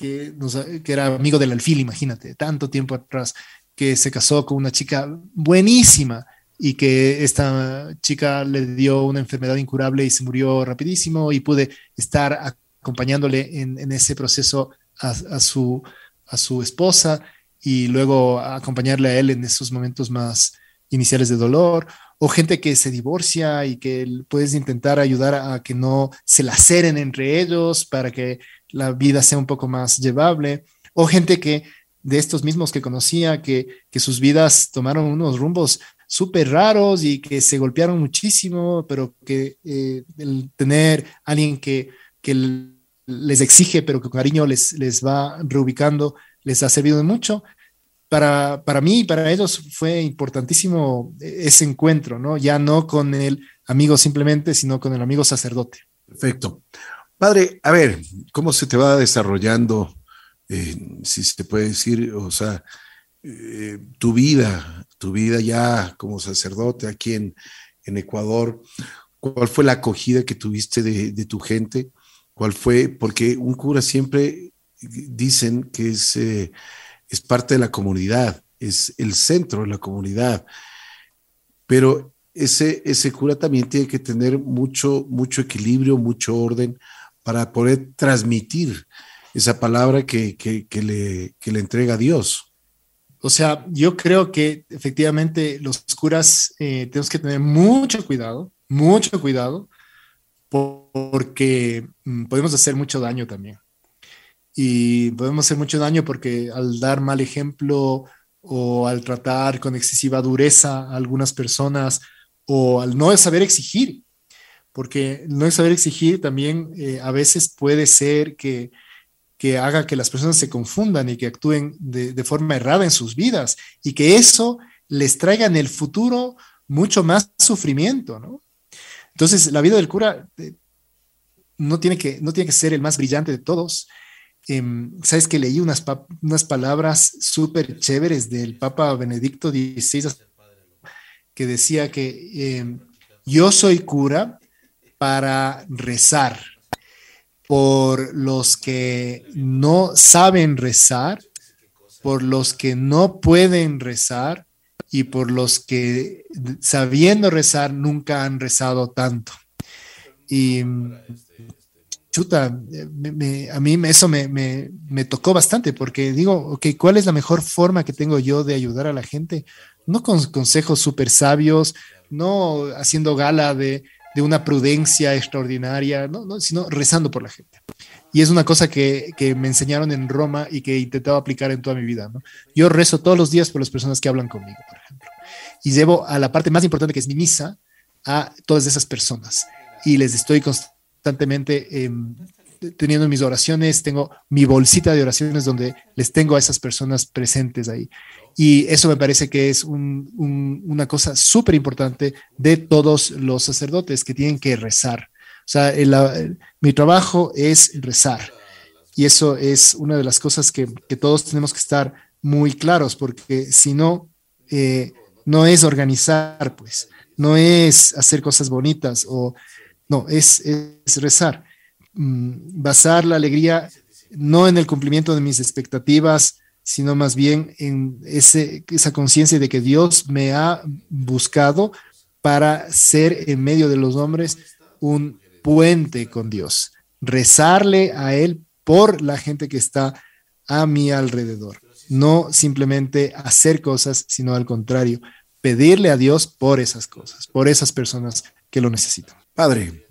que, era amigo del alfil, imagínate, tanto tiempo atrás, que se casó con una chica buenísima y que esta chica le dio una enfermedad incurable y se murió rapidísimo y pude estar acompañándole en, ese proceso a, su, a su esposa y luego acompañarle a él en esos momentos más iniciales de dolor, o gente que se divorcia y que puedes intentar ayudar a que no se laceren entre ellos para que la vida sea un poco más llevable, o gente que de estos mismos que conocía, que, que sus vidas tomaron unos rumbos súper raros y que se golpearon muchísimo, pero que eh, el tener alguien que, que les exige, pero que con cariño les, les va reubicando, les ha servido de mucho. Para, para mí y para ellos fue importantísimo ese encuentro, ¿no? Ya no con el amigo simplemente, sino con el amigo sacerdote. Perfecto. Padre, a ver, ¿cómo se te va desarrollando, eh, si se puede decir, o sea, eh, tu vida, tu vida ya como sacerdote aquí en, en Ecuador? ¿Cuál fue la acogida que tuviste de, tu gente? ¿Cuál fue? Porque un cura siempre dicen que es, eh, es parte de la comunidad, es el centro de la comunidad, pero ese, ese cura también tiene que tener mucho, mucho equilibrio, mucho orden para poder transmitir esa palabra que, que, le, que le entrega Dios. O sea, yo creo que efectivamente los curas eh, tenemos que tener mucho cuidado, mucho cuidado, porque mm, podemos hacer mucho daño también y podemos hacer mucho daño porque al dar mal ejemplo o al tratar con excesiva dureza a algunas personas o al no saber exigir, porque no saber exigir también eh, a veces puede ser que, que, haga que las personas se confundan y que actúen de, de, forma errada en sus vidas y que eso les traiga en el futuro mucho más sufrimiento, ¿no? Entonces, la vida del cura eh, no tiene que, no tiene que ser el más brillante de todos, eh, sabes que leí unas, unas palabras súper chéveres del Papa Benedicto XVI que decía que eh, yo soy cura para rezar por los que no saben rezar, por los que no pueden rezar y por los que sabiendo rezar nunca han rezado tanto. Y chuta, a mí eso me, me, tocó bastante porque digo, ok, ¿cuál es la mejor forma que tengo yo de ayudar a la gente? No con consejos súper sabios, no haciendo gala de, de, una prudencia extraordinaria, no, no, sino rezando por la gente. Y es una cosa que, que, me enseñaron en Roma y que he intentado aplicar en toda mi vida. ¿no? Yo rezo todos los días por las personas que hablan conmigo, por ejemplo. Y llevo a la parte más importante que es mi misa a todas esas personas. Y les estoy constantemente eh, teniendo mis oraciones, tengo mi bolsita de oraciones donde les tengo a esas personas presentes ahí. Y eso me parece que es un, un, una cosa súper importante de todos los sacerdotes que tienen que rezar. O sea, mi trabajo es rezar. Y eso es una de las cosas que, que todos tenemos que estar muy claros, porque si no, eh, no es organizar, pues, no es hacer cosas bonitas o no, es, es rezar. Mm, basar la alegría no en el cumplimiento de mis expectativas, sino más bien en esa conciencia de que Dios me ha buscado para ser en medio de los hombres un puente con Dios, rezarle a Él por la gente que está a mi alrededor, no simplemente hacer cosas, sino al contrario, pedirle a Dios por esas cosas, por esas personas que lo necesitan. Padre,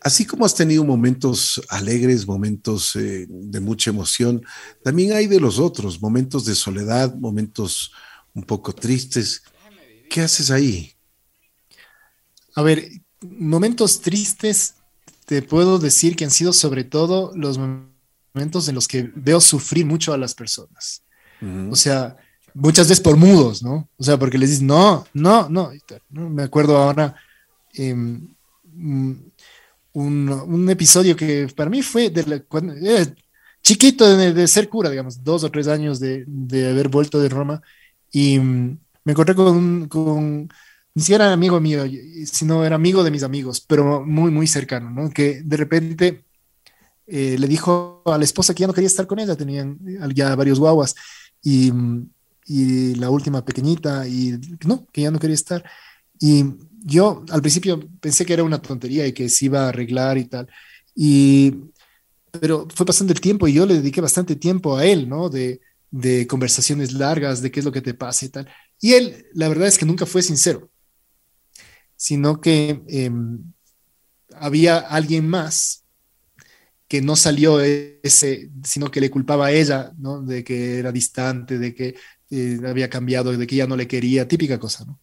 Así como has tenido momentos alegres, momentos eh, de mucha emoción, también hay de los otros, momentos de soledad, momentos un poco tristes. ¿Qué haces ahí? A ver, momentos tristes, te puedo decir que han sido sobre todo los momentos en los que veo sufrir mucho a las personas. O sea, muchas veces por mudos, ¿no? O sea, porque les dices, no, no, no. Me acuerdo ahora, em, un, episodio que para mí fue chiquito de, ser cura, digamos, dos o tres años de, haber vuelto de Roma y mm, me encontré con, con, ni siquiera era amigo mío, sino era amigo de mis amigos, pero muy, muy cercano, ¿no? Que de repente eh, le dijo a la esposa que ya no quería estar con ella, tenían ya varios guaguas y, mm, y la última pequeñita y no, que ya no quería estar. Y yo al principio pensé que era una tontería y que se iba a arreglar y tal. Y, pero fue pasando el tiempo y yo le dediqué bastante tiempo a él, ¿no? De, de conversaciones largas, de qué es lo que te pasa y tal. Y él, la verdad es que nunca fue sincero, sino que em, había alguien más que no salió ese, sino que le culpaba a ella, ¿no? De que era distante, de que eh, había cambiado, de que ya no le quería, típica cosa, ¿no?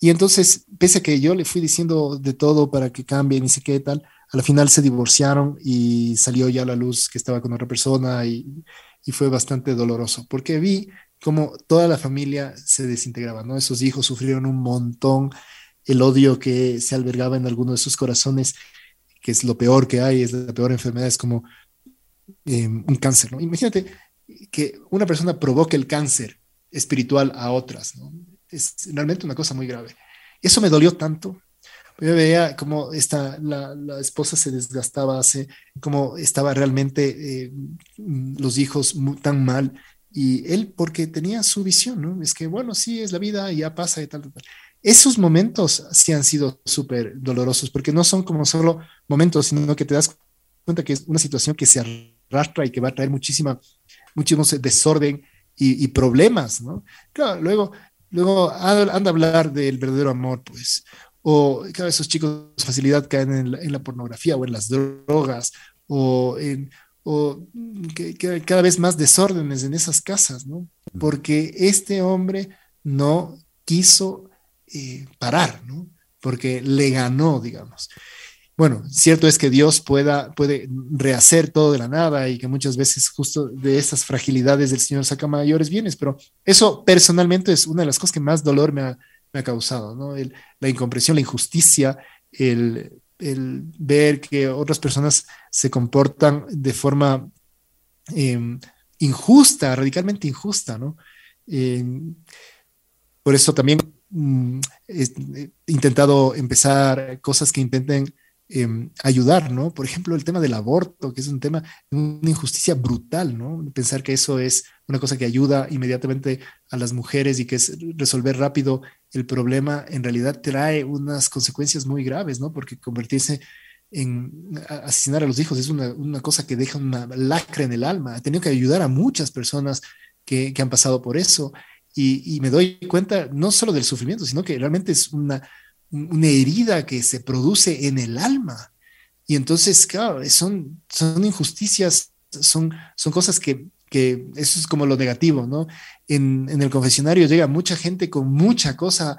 Y entonces, pese a que yo le fui diciendo de todo para que cambie, ni sé qué tal, al final se divorciaron y salió ya a la luz que estaba con otra persona y, y fue bastante doloroso, porque vi como toda la familia se desintegraba, ¿no? Esos hijos sufrieron un montón, el odio que se albergaba en alguno de sus corazones, que es lo peor que hay, es la peor enfermedad, es como em, un cáncer, ¿no? Imagínate que una persona provoque el cáncer espiritual a otras, ¿no? Es realmente una cosa muy grave. Eso me dolió tanto. Yo veía cómo esta, la, la esposa se desgastaba, hace, cómo estaba realmente eh, los hijos tan mal. Y él, porque tenía su visión, ¿no? Es que, bueno, sí, es la vida, ya pasa y tal, tal, Esos momentos sí han sido súper dolorosos, porque no son como solo momentos, sino que te das cuenta que es una situación que se arrastra y que va a traer muchísima, muchísimo desorden y, y problemas, ¿no? Claro, luego Luego anda a hablar del verdadero amor, pues. O cada vez esos chicos facilidad caen en la, pornografía o en las drogas, o, en, o que, cada vez más desórdenes en esas casas, ¿no? Porque este hombre no quiso eh, parar, ¿no? Porque le ganó, digamos bueno, cierto es que Dios pueda, puede rehacer todo de la nada y que muchas veces justo de esas fragilidades del Señor saca mayores bienes, pero eso personalmente es una de las cosas que más dolor me ha, causado, ¿no? la incomprensión, la injusticia, el, ver que otras personas se comportan de forma em, injusta, radicalmente injusta, ¿no? Em, por eso también mm, he intentado empezar cosas que intenten Em, ayudar, ¿no? Por ejemplo, el tema del aborto, que es un tema, una injusticia brutal, ¿no? Pensar que eso es una cosa que ayuda inmediatamente a las mujeres y que es resolver rápido el problema, en realidad trae unas consecuencias muy graves, ¿no? Porque convertirse en asesinar a los hijos es una, cosa que deja una lacra en el alma. Ha tenido que ayudar a muchas personas que, que han pasado por eso. Y, y, me doy cuenta no solo del sufrimiento, sino que realmente es una, una herida que se produce en el alma. Y entonces, claro, son, son injusticias, son, son cosas que, que eso es como lo negativo, ¿no? En, en, el confesionario llega mucha gente con mucha cosa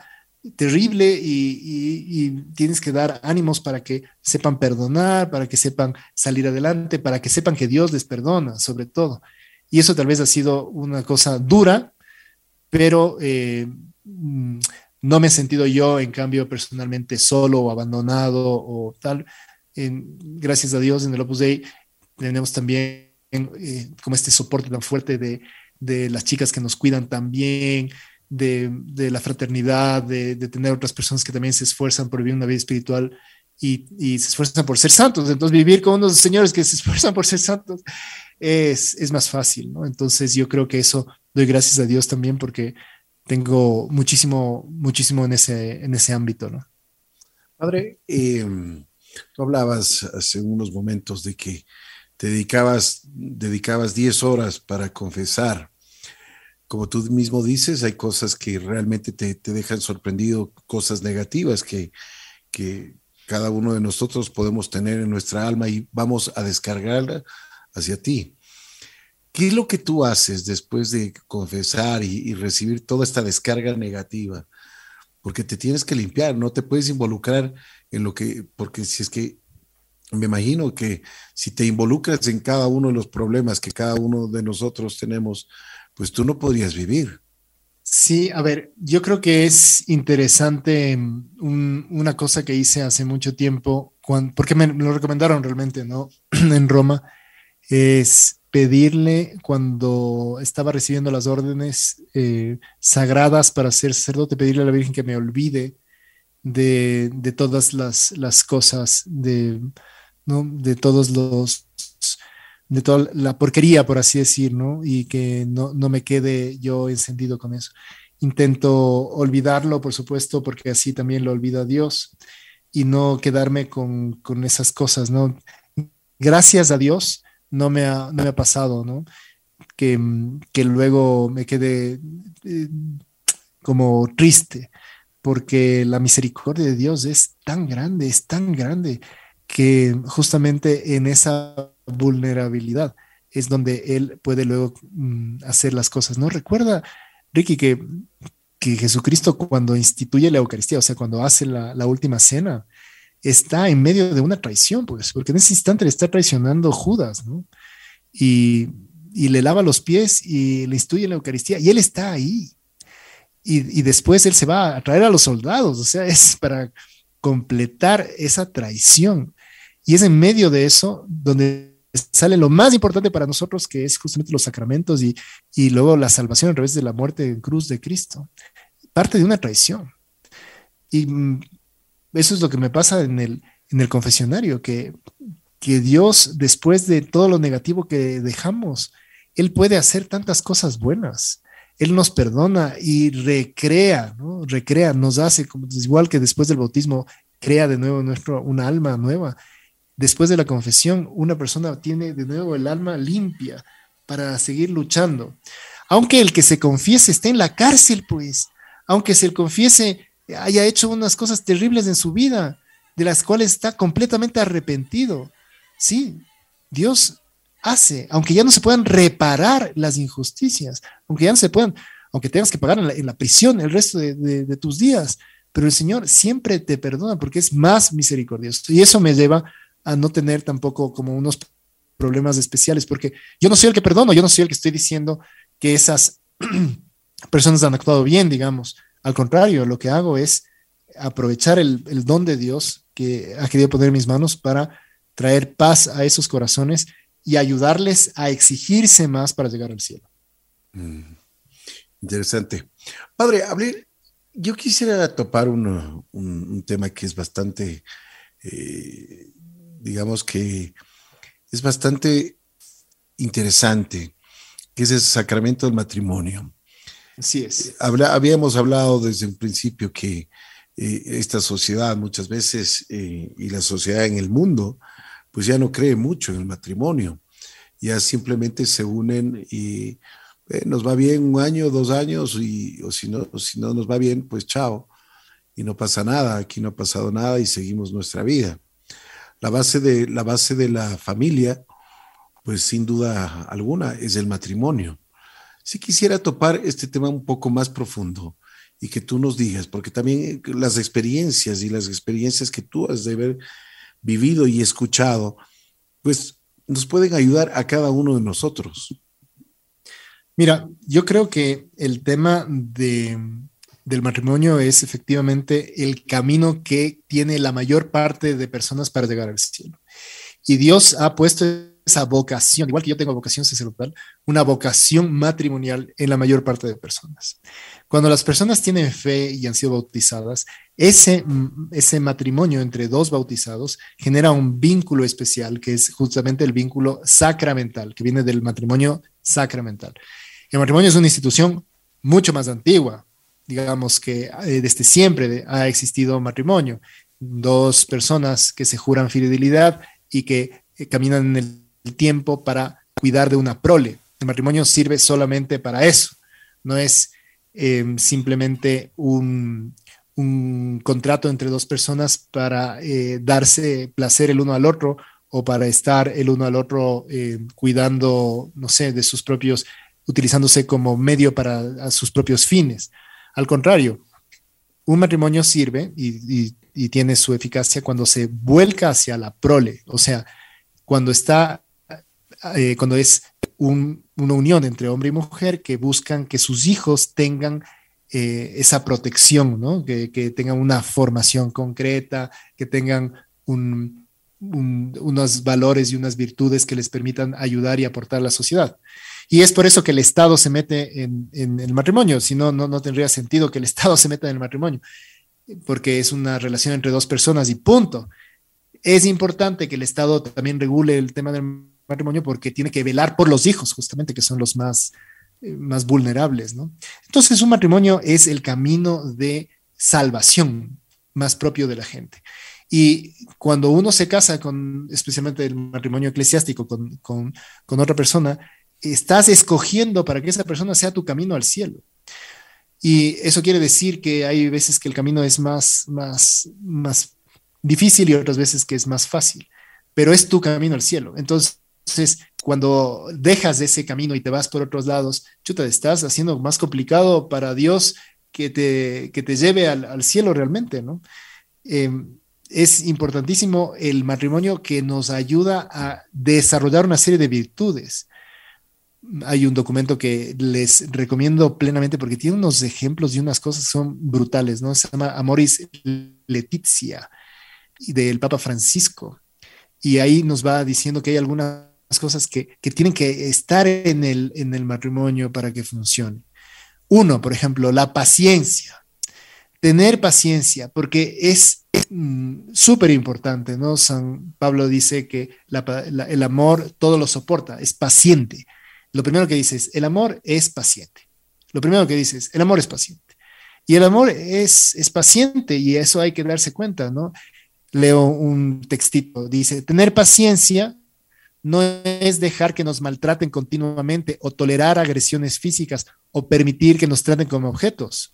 terrible y, tienes que dar ánimos para que sepan perdonar, para que sepan salir adelante, para que sepan que Dios les perdona, sobre todo. Y eso tal vez ha sido una cosa dura, pero eh, mm, no me he sentido yo, en cambio, personalmente solo o abandonado o tal. gracias a Dios, en el Opus Dei tenemos también eh, como este soporte tan fuerte de, de, las chicas que nos cuidan también, de, de la fraternidad, de, de, tener otras personas que también se esfuerzan por vivir una vida espiritual y, y, se esfuerzan por ser santos. Entonces, vivir con unos señores que se esfuerzan por ser santos es, es más fácil, ¿no? Entonces yo creo que eso doy gracias a Dios también porque tengo muchísimo, muchísimo en ese, en ese ámbito, ¿no? Padre, eh, tú hablabas hace unos momentos de que te dedicabas, dedicabas 10 horas para confesar. Como tú mismo dices, hay cosas que realmente te, te dejan sorprendido, cosas negativas que, que cada uno de nosotros podemos tener en nuestra alma y vamos a descargarla hacia ti. ¿Qué es lo que tú haces después de confesar y, recibir toda esta descarga negativa? Porque te tienes que limpiar, no te puedes involucrar en lo que, porque si es que me imagino que si te involucras en cada uno de los problemas que cada uno de nosotros tenemos, pues tú no podrías vivir. Sí, a ver, yo creo que es interesante una cosa que hice hace mucho tiempo, porque me, me, lo recomendaron realmente, ¿no? (clears throat) en Roma, es pedirle cuando estaba recibiendo las órdenes eh, sagradas para ser sacerdote, pedirle a la Virgen que me olvide de, todas las, cosas, de, de todos los, de toda la porquería, por así decir, ¿no? Y que no, me quede yo encendido con eso. Intento olvidarlo, por supuesto, porque así también lo olvida Dios y no quedarme con, con esas cosas, ¿no? Gracias a Dios no me ha, no me ha pasado, ¿no? Que, que luego me quede eh, como triste, porque la misericordia de Dios es tan grande, es tan grande, que justamente en esa vulnerabilidad es donde Él puede luego mm, hacer las cosas, ¿no? Recuerda, Ricky, que, que Jesucristo cuando instituye la Eucaristía, o sea, cuando hace la, la última cena, está en medio de una traición, pues, porque en ese instante le está traicionando Judas, ¿no? Y, le lava los pies y le instruye la Eucaristía, y él está ahí. Y, después él se va a traer a los soldados, o sea, (laughs) es para completar esa traición. Y es en medio de eso donde sale lo más importante para nosotros, que es justamente los sacramentos y, y luego la salvación a través de la muerte en cruz de Cristo. Parte de una traición. Y mm, eso es lo que me pasa en el, en el confesionario, que, que Dios, después de todo lo negativo que dejamos, Él puede hacer tantas cosas buenas. Él nos perdona y recrea. Recrea, nos hace, como, igual que después del bautismo, crea de nuevo nuestro, una alma nueva. Después de la confesión, una persona tiene de nuevo el alma limpia para seguir luchando. Aunque el que se confiese esté en la cárcel, pues, aunque se confiese haya hecho unas cosas terribles en su vida, de las cuales está completamente arrepentido. Sí, Dios hace, aunque ya no se puedan reparar las injusticias, aunque ya no se puedan, aunque tengas que pagar en la, prisión el resto de, tus días, pero el Señor siempre te perdona porque es más misericordioso. Y eso me lleva a no tener tampoco como unos problemas especiales, porque yo no soy el que perdono, yo no soy el que estoy diciendo que esas (clears throat) personas han actuado bien, digamos. Al contrario, lo que hago es aprovechar el, don de Dios que ha querido poner en mis manos para traer paz a esos corazones y ayudarles a exigirse más para llegar al cielo. Mm, interesante. Padre, hablé, yo quisiera topar un, tema que es bastante, eh, digamos que es bastante interesante, que es el sacramento del matrimonio. Así es. Eh, habíamos hablado desde un principio que eh, esta sociedad muchas veces eh, y la sociedad en el mundo, pues ya no cree mucho en el matrimonio. Ya simplemente se unen y nos va bien un año, dos años, y, o si no, si no nos va bien, pues chao. Y no pasa nada, aquí no ha pasado nada y seguimos nuestra vida. La base de la, base de la familia, pues sin duda alguna, es el matrimonio si quisiera topar este tema un poco más profundo y que tú nos digas, porque también las experiencias y las experiencias que tú has de haber vivido y escuchado, pues nos pueden ayudar a cada uno de nosotros. Mira, yo creo que el tema de, del matrimonio es efectivamente el camino que tiene la mayor parte de personas para llegar al cielo. Y Dios ha puesto esa vocación, igual que yo tengo vocación sacerdotal, una vocación matrimonial en la mayor parte de personas. Cuando las personas tienen fe y han sido bautizadas, ese, ese matrimonio entre dos bautizados genera un vínculo especial, que es justamente el vínculo sacramental, que viene del matrimonio sacramental. El matrimonio es una institución mucho más antigua, digamos que eh, desde siempre ha existido matrimonio, dos personas que se juran fidelidad y que eh, caminan en el tiempo para cuidar de una prole. El matrimonio sirve solamente para eso, no es em, simplemente un, contrato entre dos personas para eh, darse placer el uno al otro o para estar el uno al otro cuidando, no sé, de sus propios, utilizándose como medio para sus propios fines. Al contrario, un matrimonio sirve y, tiene su eficacia cuando se vuelca hacia la prole, o sea, cuando está, eh, cuando es una unión entre hombre y mujer que buscan que sus hijos tengan eh, esa protección, ¿no? que, tengan una formación concreta, que tengan unos valores y unas virtudes que les permitan ayudar y aportar a la sociedad. Y es por eso que el Estado se mete en, el matrimonio, si no, no tendría sentido que el Estado (laughs) se meta en el matrimonio, porque es una relación entre dos personas y punto. Es importante que el Estado también regule el tema del matrimonio porque tiene que velar por los hijos, justamente, que son los más, eh, más vulnerables, ¿no? Entonces, un matrimonio es el camino de salvación más propio de la gente. Y cuando uno se casa con, especialmente el matrimonio eclesiástico, con, con, con otra persona, estás escogiendo para que esa persona sea tu camino al cielo. Y eso quiere decir que hay veces que el camino es más, más, más difícil y otras veces que es más fácil, pero es tu camino al cielo. Entonces, cuando dejas ese camino y te vas por otros lados, chuta, estás haciendo más complicado para Dios que te, que te lleve al, cielo realmente, ¿no? Em, es importantísimo el matrimonio que nos ayuda a desarrollar una serie de virtudes hay un documento que les recomiendo plenamente porque tiene unos ejemplos y unas cosas que son brutales, ¿no? Se llama Amoris Letizia del Papa Francisco. Y ahí nos va diciendo que hay algunas cosas que, tienen que estar en el, en el matrimonio para que funcione. Uno, por ejemplo, la paciencia. Tener paciencia, porque es mm, súper importante, ¿no? San Pablo dice que el amor todo lo soporta, es paciente lo primero que dices, el amor es paciente. Lo primero que dices, el amor es paciente. Y el amor es, es paciente y eso hay que darse cuenta, ¿no? Leo un textito, dice, tener paciencia no es dejar que nos maltraten continuamente o tolerar agresiones físicas o permitir que nos traten como objetos.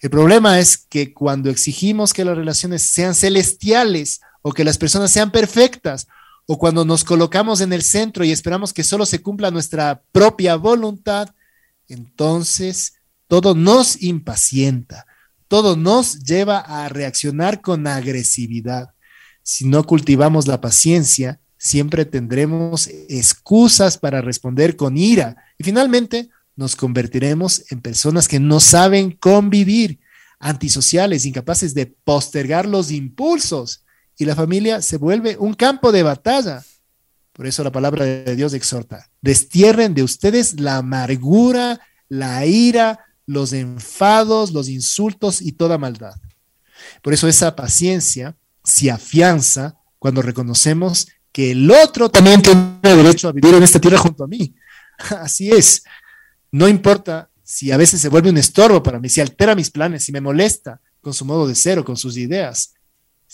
El problema es que cuando exigimos que las relaciones sean celestiales o que las personas sean perfectas o cuando nos colocamos en el centro y esperamos que solo se cumpla nuestra propia voluntad, entonces todo nos impacienta, todo nos lleva a reaccionar con agresividad. Si no cultivamos la paciencia, siempre tendremos excusas para responder con ira y finalmente nos convertiremos en personas que no saben convivir, antisociales, incapaces de postergar los impulsos y la familia se vuelve un campo de batalla. Por eso la palabra de Dios exhorta, destierren de ustedes la amargura, la ira, los enfados, los insultos y toda maldad. Por eso esa paciencia se afianza cuando reconocemos que el otro también tiene derecho a vivir en esta tierra junto a mí. (laughs) Así es. No importa si a veces se vuelve un estorbo para mí, si altera mis planes, si me molesta con su modo de ser o con sus ideas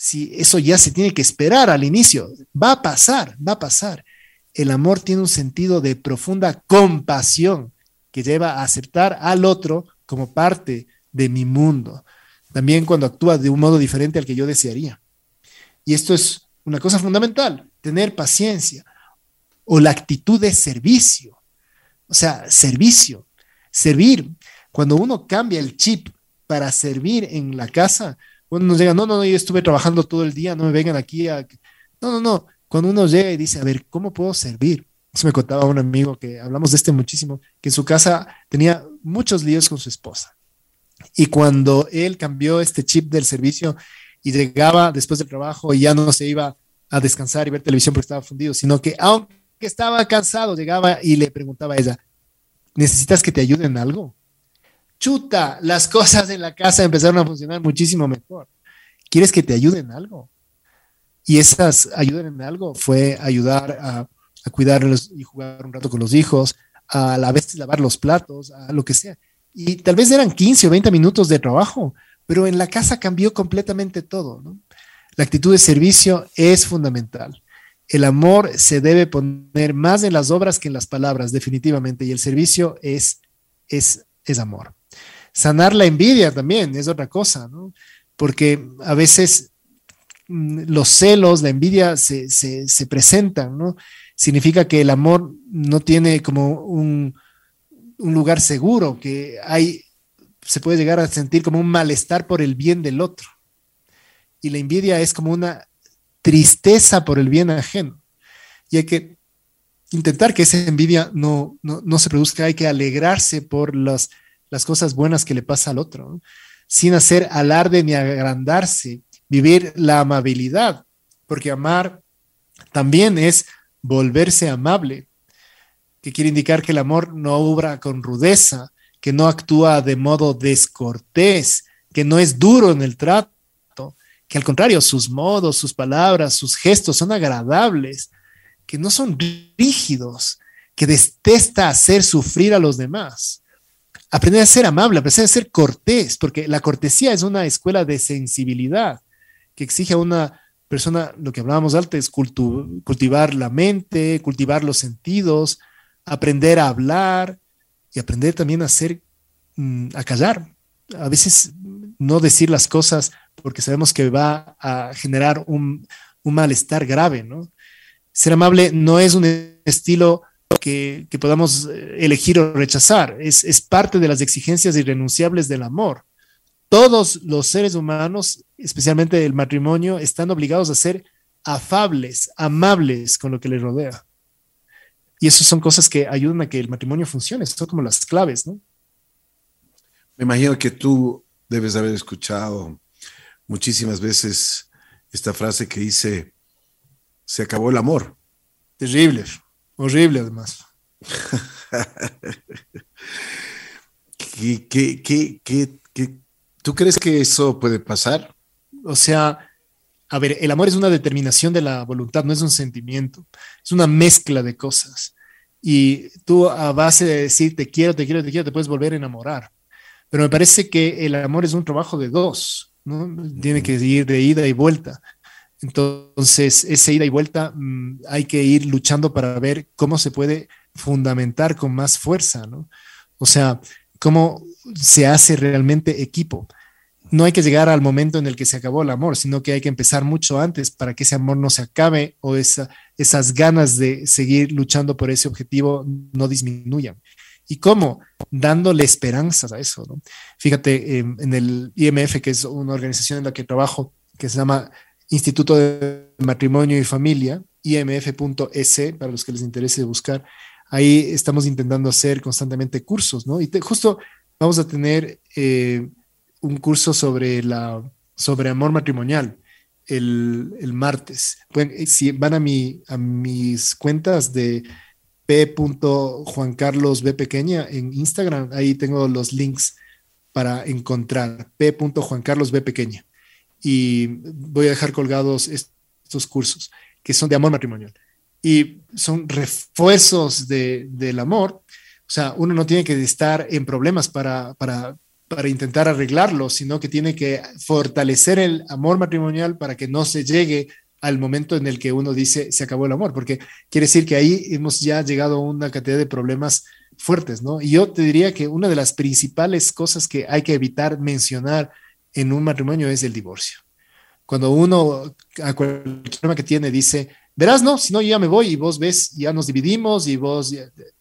si eso ya se tiene que esperar al inicio. Va a pasar, va a pasar. El amor tiene un sentido de profunda compasión que lleva a aceptar al otro como parte de mi mundo. También cuando actúa de un modo diferente al que yo desearía. Y esto es una cosa fundamental, tener paciencia o la actitud de servicio. O sea, servicio, servir. Cuando uno cambia el chip para servir en la casa, cuando nos llega, no, no, no, yo estuve trabajando todo el día, no me vengan aquí a... No, no, no. Cuando uno llega y dice, a ver, ¿cómo puedo servir? Eso me contaba un amigo que hablamos de este muchísimo, que en su casa tenía muchos líos con su esposa. Y cuando él cambió este chip del servicio y llegaba después del trabajo y ya no se iba a descansar y ver televisión porque estaba fundido, sino que aunque que estaba cansado, llegaba y le preguntaba a ella, ¿necesitas que te ayuden en algo? Chuta, las cosas en la casa empezaron a funcionar muchísimo mejor. ¿Quieres que te ayuden en algo? Y esas ayudas en algo fue ayudar a, a cuidarlos y jugar un rato con los hijos, a la vez lavar los platos, a lo que sea. Y tal vez eran 15 o 20 minutos de trabajo, pero en la casa cambió completamente todo. ¿no? La actitud de servicio es fundamental. El amor se debe poner más en las obras que en las palabras, definitivamente, y el servicio es, es, es amor. Sanar la envidia también es otra cosa, ¿no? porque a veces mm, los celos, la envidia se, se, se presentan, ¿no? Significa que el amor no tiene como un, un lugar seguro, que hay, se puede llegar a sentir como un malestar por el bien del otro. Y la envidia es como una tristeza por el bien ajeno. Y hay que intentar que esa envidia no, no, se produzca, hay que alegrarse por las, las cosas buenas que le pasa al otro, sin hacer alarde ni agrandarse, vivir la amabilidad, porque amar también es volverse amable, que quiere indicar que el amor no obra con rudeza, que no actúa de modo descortés, que no es duro en el trato, que al contrario, sus modos, sus palabras, sus gestos son agradables, que no son rígidos, que detesta hacer sufrir a los demás. Aprender a ser amable, aprender a ser cortés, porque la cortesía es una escuela de sensibilidad que exige a una persona, lo que hablábamos antes, cultivar la mente, cultivar los sentidos, aprender a hablar y aprender también a ser, mm, a callar. A veces no decir las cosas porque sabemos que va a generar un, malestar grave, ¿no? Ser amable no es un estilo que, podamos eh, elegir o rechazar, es, es parte de las exigencias irrenunciables del amor. Todos los seres humanos, especialmente el matrimonio, están obligados a ser afables, amables con lo que les rodea. Y eso son cosas que ayudan a que el matrimonio funcione, son como las claves, ¿no? Me imagino que tú debes haber escuchado muchísimas veces esta frase que dice, se acabó el amor. Terrible, horrible además. (laughs) tú crees que eso puede pasar? O sea, a ver, el amor es una determinación de la voluntad, no es un sentimiento, es una mezcla de cosas. Y tú a base de decir te quiero, te quiero, te quiero, te puedes volver a enamorar. Pero me parece que el amor es un trabajo de dos, ¿no? Tiene que ir de ida y vuelta. Entonces, esa ida y vuelta mm, hay que ir luchando para ver cómo se puede fundamentar con más fuerza, ¿no? O sea, cómo se hace realmente equipo no hay que llegar al momento en el que se acabó el amor, sino que hay que empezar mucho antes para que ese amor no se acabe o esa, esas ganas de seguir luchando por ese objetivo no disminuyan. ¿Y cómo? Dándole esperanzas a eso. ¿no? Fíjate, em, en el IMF, que es una organización en la que trabajo, que se llama Instituto de Matrimonio y Familia, imf.es, para los que les interese buscar, ahí estamos intentando hacer constantemente cursos, ¿no? Y justo vamos a tener... Eh, un curso sobre, la, sobre amor matrimonial el, el martes. Si van a, mi, a mis cuentas de p. Juan Carlos B. Pequeña en Instagram, ahí tengo los links para encontrar p. Juan Carlos B. Pequeña. Y voy a dejar colgados estos cursos que son de amor matrimonial. Y son refuerzos de, del amor. O sea, uno no tiene que estar en problemas para, para, para intentar arreglarlo, sino que tiene que fortalecer el amor matrimonial para que no se llegue al momento en el que uno dice se acabó el amor, porque quiere decir que ahí hemos ya llegado a una cantidad de problemas fuertes, ¿no? Y yo te diría que una de las principales cosas que hay que evitar mencionar en un matrimonio es el divorcio. Cuando uno, a cualquier problema que tiene, dice, verás, no, si no, ya me voy y vos ves, ya nos dividimos y vos,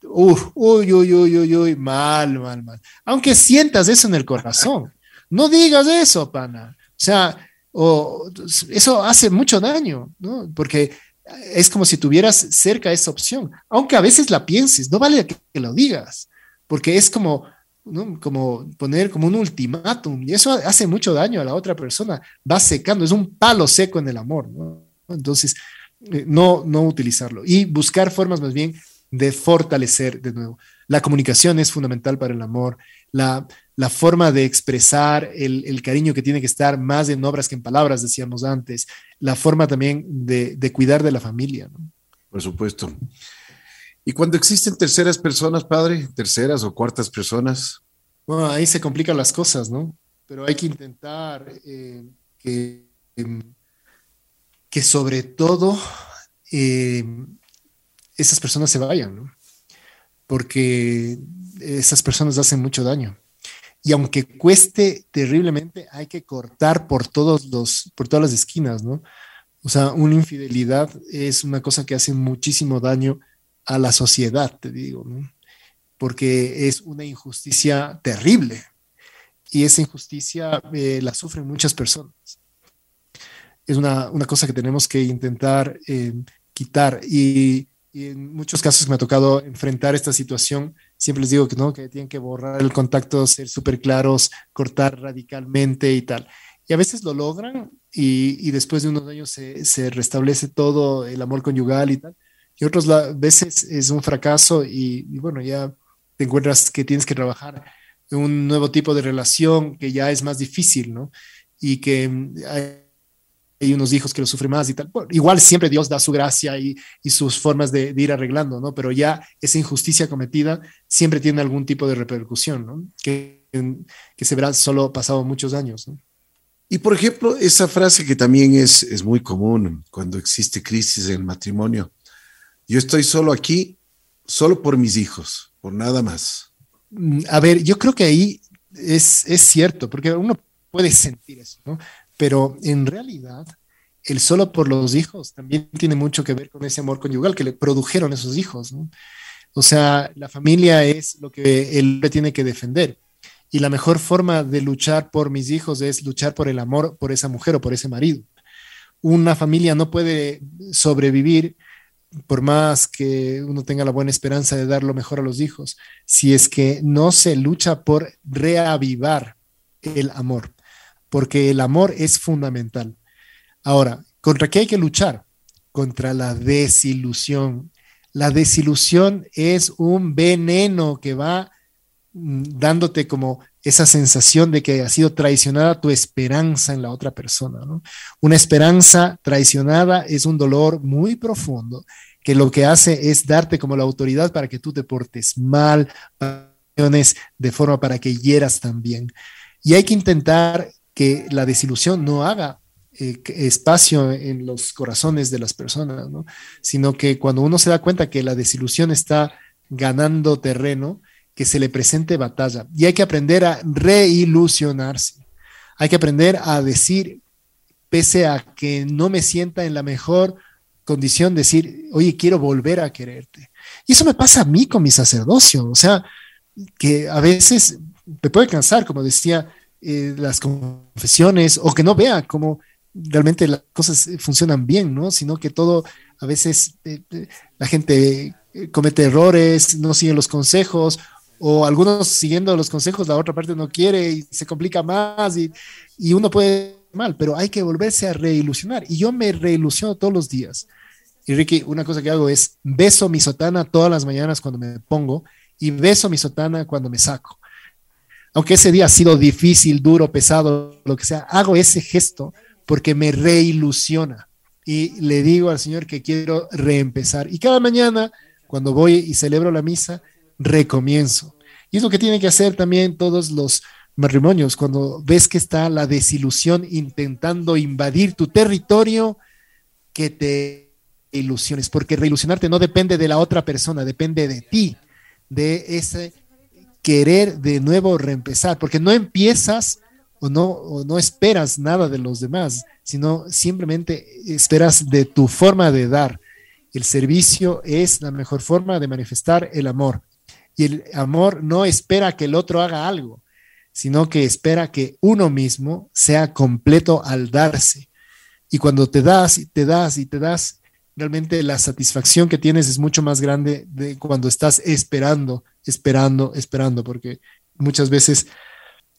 uy, uy, uy, uy, uy, mal, mal, mal. Aunque sientas eso en el corazón, no digas eso, pana. O sea, o, eso hace mucho daño, ¿no? Porque es como si tuvieras cerca esa opción, aunque a veces la pienses, no vale que, lo digas, porque es como, como poner como un ultimátum y eso hace mucho daño a la otra persona, va secando, es un palo seco en el amor, ¿no? Entonces, eh, no, no utilizarlo y buscar formas más bien de fortalecer de nuevo. La comunicación es fundamental para el amor, la, la forma de expresar el, el, cariño que tiene que estar más en obras que en palabras, decíamos antes, la forma también de, de cuidar de la familia. ¿no? Por supuesto. Y cuando existen terceras personas, padre, terceras o cuartas personas. Bueno, ahí se complican las cosas, ¿no? Pero hay que intentar eh, que, em, que sobre todo eh, esas personas se vayan, ¿no? Porque esas personas hacen mucho daño. Y aunque cueste terriblemente, hay que cortar por, todos los, por todas las esquinas, ¿no? O sea, una infidelidad es una cosa que hace muchísimo daño a la sociedad, te digo. Porque es una injusticia terrible. Y esa injusticia eh, la sufren muchas personas. Es una, una cosa que tenemos que intentar eh, quitar. Y, y, en muchos casos me ha tocado enfrentar esta situación, siempre les digo que no, que tienen que borrar el contacto, ser súper claros, cortar radicalmente y tal. Y a veces lo logran y, y después de unos años se, se, restablece todo el amor conyugal y tal. Y otras veces es un fracaso y, bueno, ya te encuentras que tienes que trabajar un nuevo tipo de relación que ya es más difícil, ¿no? Y que mm, hay, hay unos hijos que lo sufren más y tal. Bueno, igual siempre Dios da su gracia y, y sus formas de, de, ir arreglando, ¿no? Pero ya esa injusticia cometida siempre tiene algún tipo de repercusión, ¿no? Que, que se verá solo pasado muchos años, ¿no? Y por ejemplo, esa frase que también es, es muy común cuando existe crisis en el matrimonio. Yo estoy solo aquí, solo por mis hijos, por nada más. A ver, yo creo que ahí es, es cierto, porque uno puede sentir eso, ¿no? Pero en realidad, el solo por los hijos también tiene mucho que ver con ese amor conyugal que le produjeron esos hijos, ¿no? O sea, la familia es lo que él tiene que defender y la mejor forma de luchar por mis hijos es luchar por el amor por esa mujer o por ese marido. Una familia no puede sobrevivir por más que uno tenga la buena esperanza de dar lo mejor a los hijos, si es que no se lucha por reavivar el amor, porque el amor es fundamental. Ahora, ¿contra qué hay que luchar? Contra la desilusión. La desilusión es un veneno que va dándote como esa sensación de que ha sido traicionada tu esperanza en la otra persona. ¿no? Una esperanza traicionada es un dolor muy profundo que lo que hace es darte como la autoridad para que tú te portes mal, de forma para que hieras también. Y hay que intentar que la desilusión no haga eh, espacio en los corazones de las personas, ¿no? sino que cuando uno se da cuenta que la desilusión está ganando terreno, que se le presente batalla. Y hay que aprender a reilusionarse. Hay que aprender a decir, pese a que no me sienta en la mejor condición, decir, oye, quiero volver a quererte. Y eso me pasa a mí con mi sacerdocio. O sea, que a veces me puede cansar, como decía, eh, las confesiones, o que no vea cómo realmente las cosas funcionan bien, ¿no? Sino que todo, a veces eh, eh la gente eh, comete errores, no sigue los consejos o algunos siguiendo los consejos, la otra parte no quiere y se complica más y, y uno puede mal, pero hay que volverse a reilusionar. Y yo me reilusiono todos los días. Y Ricky, una cosa que hago es beso mi sotana todas las mañanas cuando me pongo y beso mi sotana cuando me saco. Aunque ese día ha sido difícil, duro, pesado, lo que sea, hago ese gesto porque me reilusiona y le digo al Señor que quiero reempezar. Y cada mañana, cuando voy y celebro la misa, recomienzo. Y es lo que tienen que hacer también todos los matrimonios. Cuando ves que está la desilusión intentando invadir tu territorio, que te ilusiones, porque reilusionarte no depende de la otra persona, depende de ti, de ese querer de nuevo reempezar, porque no empiezas o no, o no esperas nada de los demás, sino simplemente esperas de tu forma de dar. El servicio es la mejor forma de manifestar el amor. Y el amor no espera que el otro haga algo, sino que espera que uno mismo sea completo al darse. Y cuando te das y te das y te das, realmente la satisfacción que tienes es mucho más grande de cuando estás esperando, esperando, esperando, porque muchas veces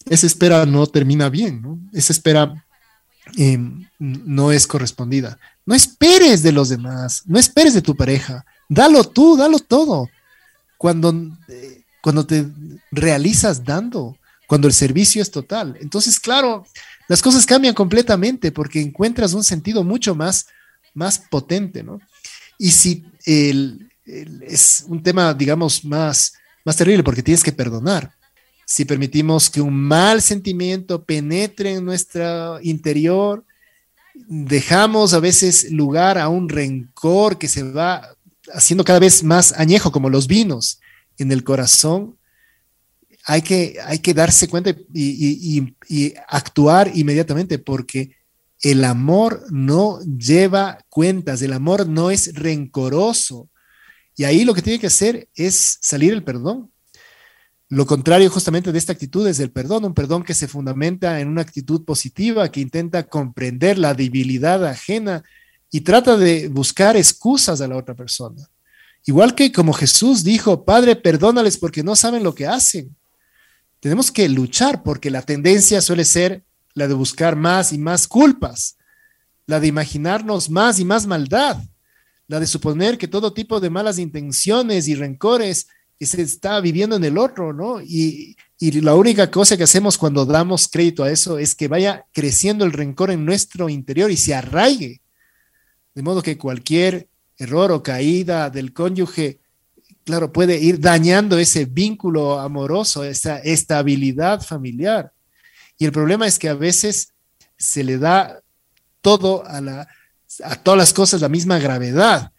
esa espera no termina bien, ¿no? Esa espera em, no es correspondida. No esperes de los demás, no esperes de tu pareja, dalo tú, dalo todo. Cuando, eh, cuando te realizas dando, cuando el servicio es total. Entonces, claro, las cosas cambian completamente porque encuentras un sentido mucho más, más potente, ¿no? Y si es un tema, digamos, más, más terrible porque tienes que perdonar. Si permitimos que un mal sentimiento penetre en nuestro interior, dejamos a veces lugar a un rencor que se va haciendo cada vez más añejo, como los vinos en el corazón, hay que, hay que darse cuenta y, y, actuar inmediatamente porque el amor no lleva cuentas, el amor no es rencoroso. Y ahí lo que tiene que hacer es salir el perdón. Lo contrario justamente de esta actitud es el perdón, un perdón que se fundamenta en una actitud positiva, que intenta comprender la debilidad ajena y trata de buscar excusas a la otra persona. Igual que como Jesús dijo, Padre, perdónales porque no saben lo que hacen. Tenemos que luchar porque la tendencia suele ser la de buscar más y más culpas, la de imaginarnos más y más maldad, la de suponer que todo tipo de malas intenciones y rencores se está viviendo en el otro, ¿no? Y, y la única cosa que hacemos cuando damos crédito a eso es que vaya creciendo el rencor en nuestro interior y se arraigue. De modo que cualquier error o caída del cónyuge, claro, puede ir dañando ese vínculo amoroso, esa estabilidad familiar. Y el problema es que a veces se le da todo a, la, a todas las cosas la misma gravedad.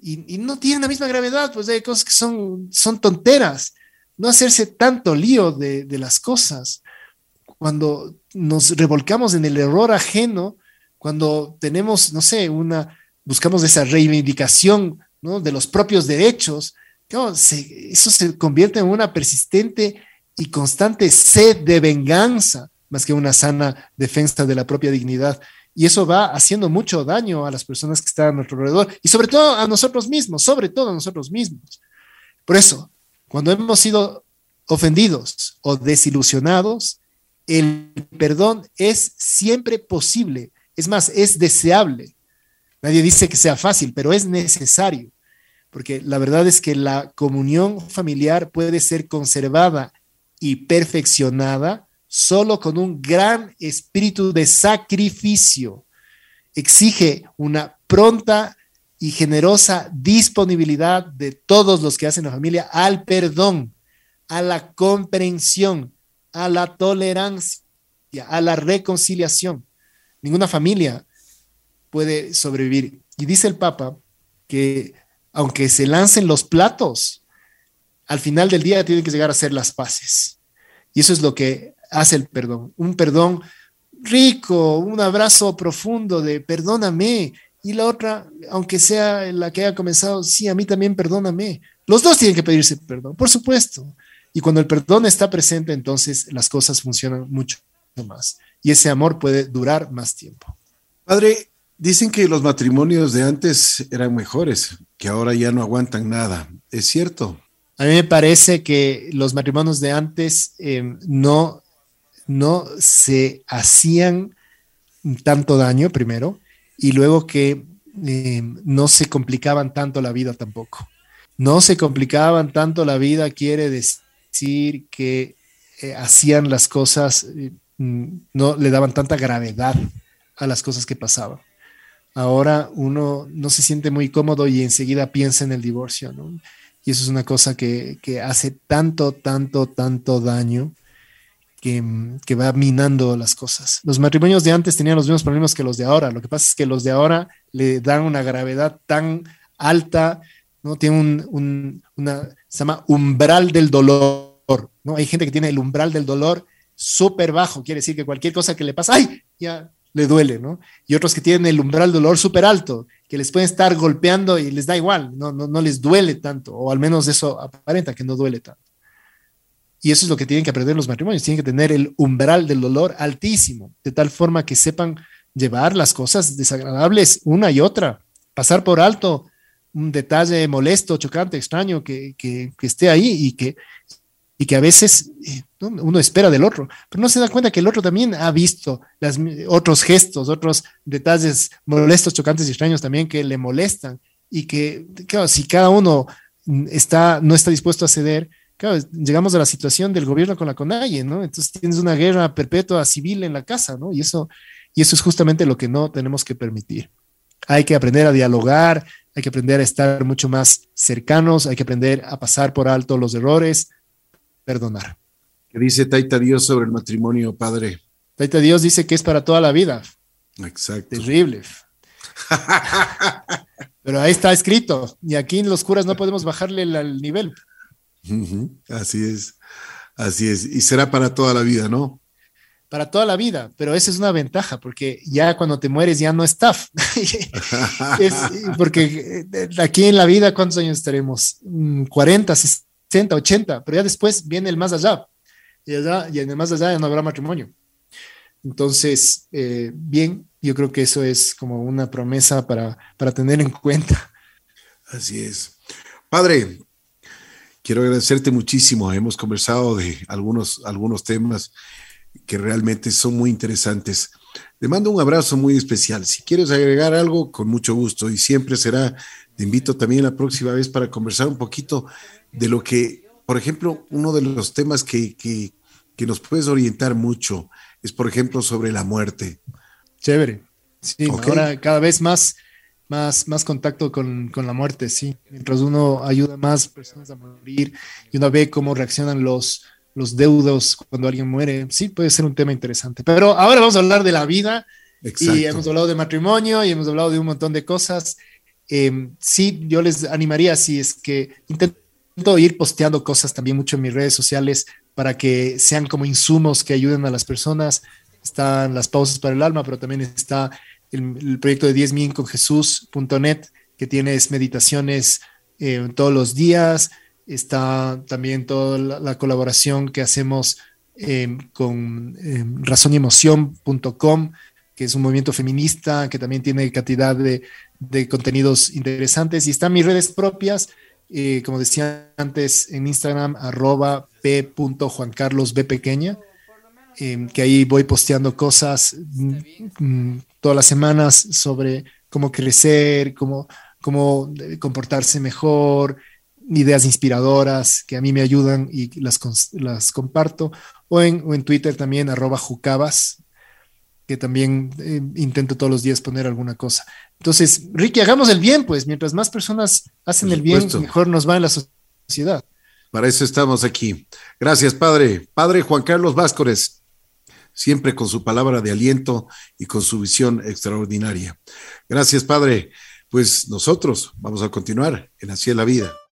Y, no tienen la misma gravedad, pues hay cosas que son, son tonteras. No hacerse tanto lío de, de las cosas. Cuando nos revolcamos en el error ajeno, cuando tenemos, no sé, una, buscamos esa reivindicación ¿no? de los propios derechos, eso se convierte en una persistente y constante sed de venganza más que una sana defensa de la propia dignidad. Y eso va haciendo mucho daño a las personas que están a nuestro alrededor y sobre todo a nosotros mismos, sobre todo a nosotros mismos. Por eso, cuando hemos sido ofendidos o desilusionados, el perdón es siempre posible. Es más, es deseable. Nadie dice que sea fácil, pero es necesario, porque la verdad es que la comunión familiar puede ser conservada y perfeccionada solo con un gran espíritu de sacrificio. Exige una pronta y generosa disponibilidad de todos los que hacen la familia al perdón, a la comprensión, a la tolerancia, a la reconciliación. Ninguna familia puede sobrevivir. Y dice el Papa que aunque se lancen los platos, al final del día tienen que llegar a ser las paces. Y eso es lo que hace el perdón. Un perdón rico, un abrazo profundo de perdóname. Y la otra, aunque sea la que haya comenzado, sí, a mí también perdóname. Los dos tienen que pedirse perdón, por supuesto. Y cuando el perdón está presente, entonces las cosas funcionan mucho más. Y ese amor puede durar más tiempo. Padre, dicen que los matrimonios de antes eran mejores, que ahora ya no aguantan nada. ¿Es cierto? A mí me parece que los matrimonios de antes eh, no no se hacían tanto daño primero y luego que eh, no se complicaban tanto la vida tampoco. No se complicaban tanto la vida quiere decir que eh, hacían las cosas, eh, no le daban tanta gravedad a las cosas que pasaban. Ahora uno no se siente muy cómodo y enseguida piensa en el divorcio, Y eso es una cosa que, que hace tanto, tanto, tanto daño que, va minando las cosas. Los matrimonios de antes tenían los mismos problemas que los de ahora. Lo que pasa es que los de ahora le dan una gravedad tan alta, ¿no? Tiene un, una, se llama umbral del dolor, ¿no? Hay gente que tiene el umbral del dolor súper bajo, quiere decir que cualquier cosa que le pasa, ¡ay! Ya le duele, ¿no? Y otros que tienen el umbral del dolor súper alto, que les pueden estar golpeando y les da igual, no, no, no les duele tanto, o al menos eso aparenta que no duele tanto. Y eso es lo que tienen que aprender los matrimonios, tienen que tener el umbral del dolor altísimo, de tal forma que sepan llevar las cosas desagradables una y otra, pasar por alto un detalle molesto, chocante, extraño que, que, esté ahí y que, y que a veces eh, uno espera del otro, pero no se da cuenta que el otro también ha visto las, otros gestos, otros detalles molestos, chocantes y extraños también que le molestan y que, claro, si cada uno está, no está dispuesto a ceder, claro, llegamos a la situación del gobierno con la CONAIE, ¿no? Entonces tienes una guerra perpetua civil en la casa, ¿no? Y eso, y eso es justamente lo que no tenemos que permitir. Hay que aprender a dialogar, hay que aprender a estar mucho más cercanos, hay que aprender a pasar por alto los errores, perdonar. ¿Qué dice Taita Dios sobre el matrimonio, padre? Taita Dios dice que es para toda la vida. Exacto. Terrible. (laughs) Pero ahí está escrito. Y aquí en los curas no podemos bajarle el, nivel. Así es. Así es. Y será para toda la vida, ¿no? Para toda la vida, pero esa es una ventaja, porque ya cuando te mueres ya no está. (laughs) porque eh, aquí en la vida, ¿cuántos años estaremos? 40, mm, 60, 80, pero ya después viene el más allá. Y, allá, y en el más allá ya no habrá matrimonio. Entonces, eh, bien, yo creo que eso es como una promesa para, para tener en cuenta. Así es. Padre, quiero agradecerte muchísimo. Hemos conversado de algunos, algunos temas que realmente son muy interesantes. Te mando un abrazo muy especial. Si quieres agregar algo, con mucho gusto. Y siempre será, te invito también la próxima vez para conversar un poquito de lo que, por ejemplo, uno de los temas que, que, nos puedes orientar mucho es, por ejemplo, sobre la muerte. Chévere. Sí, ahora cada vez más, más, más contacto con, con, la muerte, sí. Mientras uno ayuda a más personas a morir y uno ve cómo reaccionan los, los deudos cuando alguien muere, sí, puede ser un tema interesante. Pero ahora vamos a hablar de la vida. Y hemos hablado de matrimonio y hemos hablado de un montón de cosas. Eh, sí, yo les animaría, si es que intenten ir posteando cosas también mucho en mis redes sociales para que sean como insumos que ayuden a las personas. Están las pausas para el alma, pero también está el, proyecto de 10 min con Jesús.net, que tienes meditaciones eh, todos los días. Está también toda la, colaboración que hacemos em, con eh, razonyemoción.com, que es un movimiento feminista que también tiene cantidad de, de contenidos interesantes. Y están mis redes propias eh, como decía antes, en Instagram, arroba p.juancarlosb pequeña, em, que ahí voy posteando cosas mm, mm, todas las semanas sobre cómo crecer, cómo, cómo comportarse mejor, ideas inspiradoras que a mí me ayudan y las, las comparto, o en, o en Twitter también, arroba jucabas, que también eh, intento todos los días poner alguna cosa. Entonces, Ricky, hagamos el bien, pues mientras más personas hacen el bien, mejor nos va en la sociedad. Para eso estamos aquí. Gracias, Padre. Padre Juan Carlos Vázquez, siempre con su palabra de aliento y con su visión extraordinaria. Gracias, Padre. Pues nosotros vamos a continuar en Así es la vida.